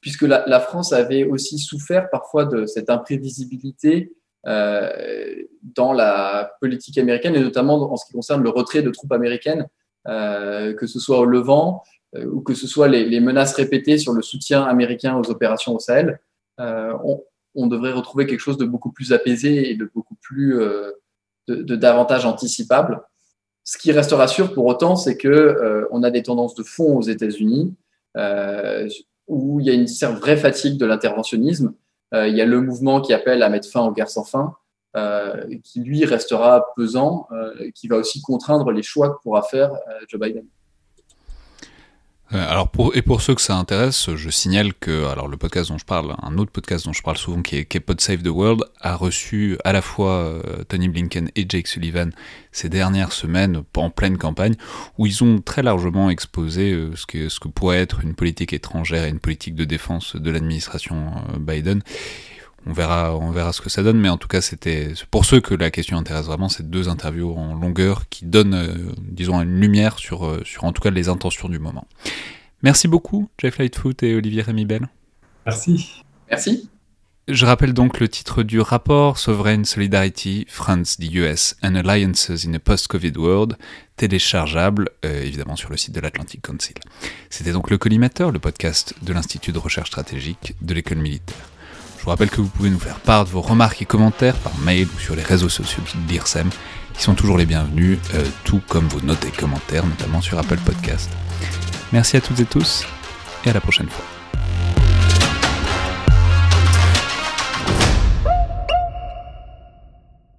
puisque la, France avait aussi souffert parfois de cette imprévisibilité euh, dans la politique américaine, et notamment en ce qui concerne le retrait de troupes américaines, euh, que ce soit au Levant euh, ou que ce soit les, menaces répétées sur le soutien américain aux opérations au Sahel. On, devrait retrouver quelque chose de beaucoup plus apaisé et de beaucoup plus de, davantage anticipable. Ce qui restera sûr pour autant, c'est que on a des tendances de fond aux États-Unis où il y a une vraie fatigue de l'interventionnisme. Euh, il y a le mouvement qui appelle à mettre fin aux guerres sans fin, euh, qui lui restera pesant, euh, qui va aussi contraindre les choix que pourra faire Joe Biden. Euh, alors pour, et pour ceux que ça intéresse, je signale que alors le podcast dont je parle, un autre podcast dont je parle souvent qui est, qui Save the World, a reçu à la fois euh, Tony Blinken et Jake Sullivan ces dernières semaines en pleine campagne, où ils ont très largement exposé euh, ce, que, ce que pourrait être une politique étrangère et une politique de défense de l'administration Biden on verra, on verra ce que ça donne, mais en tout cas, c'était pour ceux que la question intéresse vraiment, c'est deux interviews en longueur qui donnent, euh, disons, une lumière sur, euh, sur en tout cas les intentions du moment. Merci beaucoup, Jeff Lightfoot et Olivier Rémy Merci. Merci. Je rappelle donc le titre du rapport Sovereign Solidarity, France, the US and Alliances in a Post-Covid World, téléchargeable euh, évidemment sur le site de l'Atlantic Council. C'était donc le Collimateur, le podcast de l'Institut de recherche stratégique de l'école militaire. Je vous rappelle que vous pouvez nous faire part de vos remarques et commentaires par mail ou sur les réseaux sociaux de l'IRSEM, qui sont toujours les bienvenus, euh, tout comme vos notes et commentaires, notamment sur Apple Podcast. Merci à toutes et tous, et à la prochaine fois.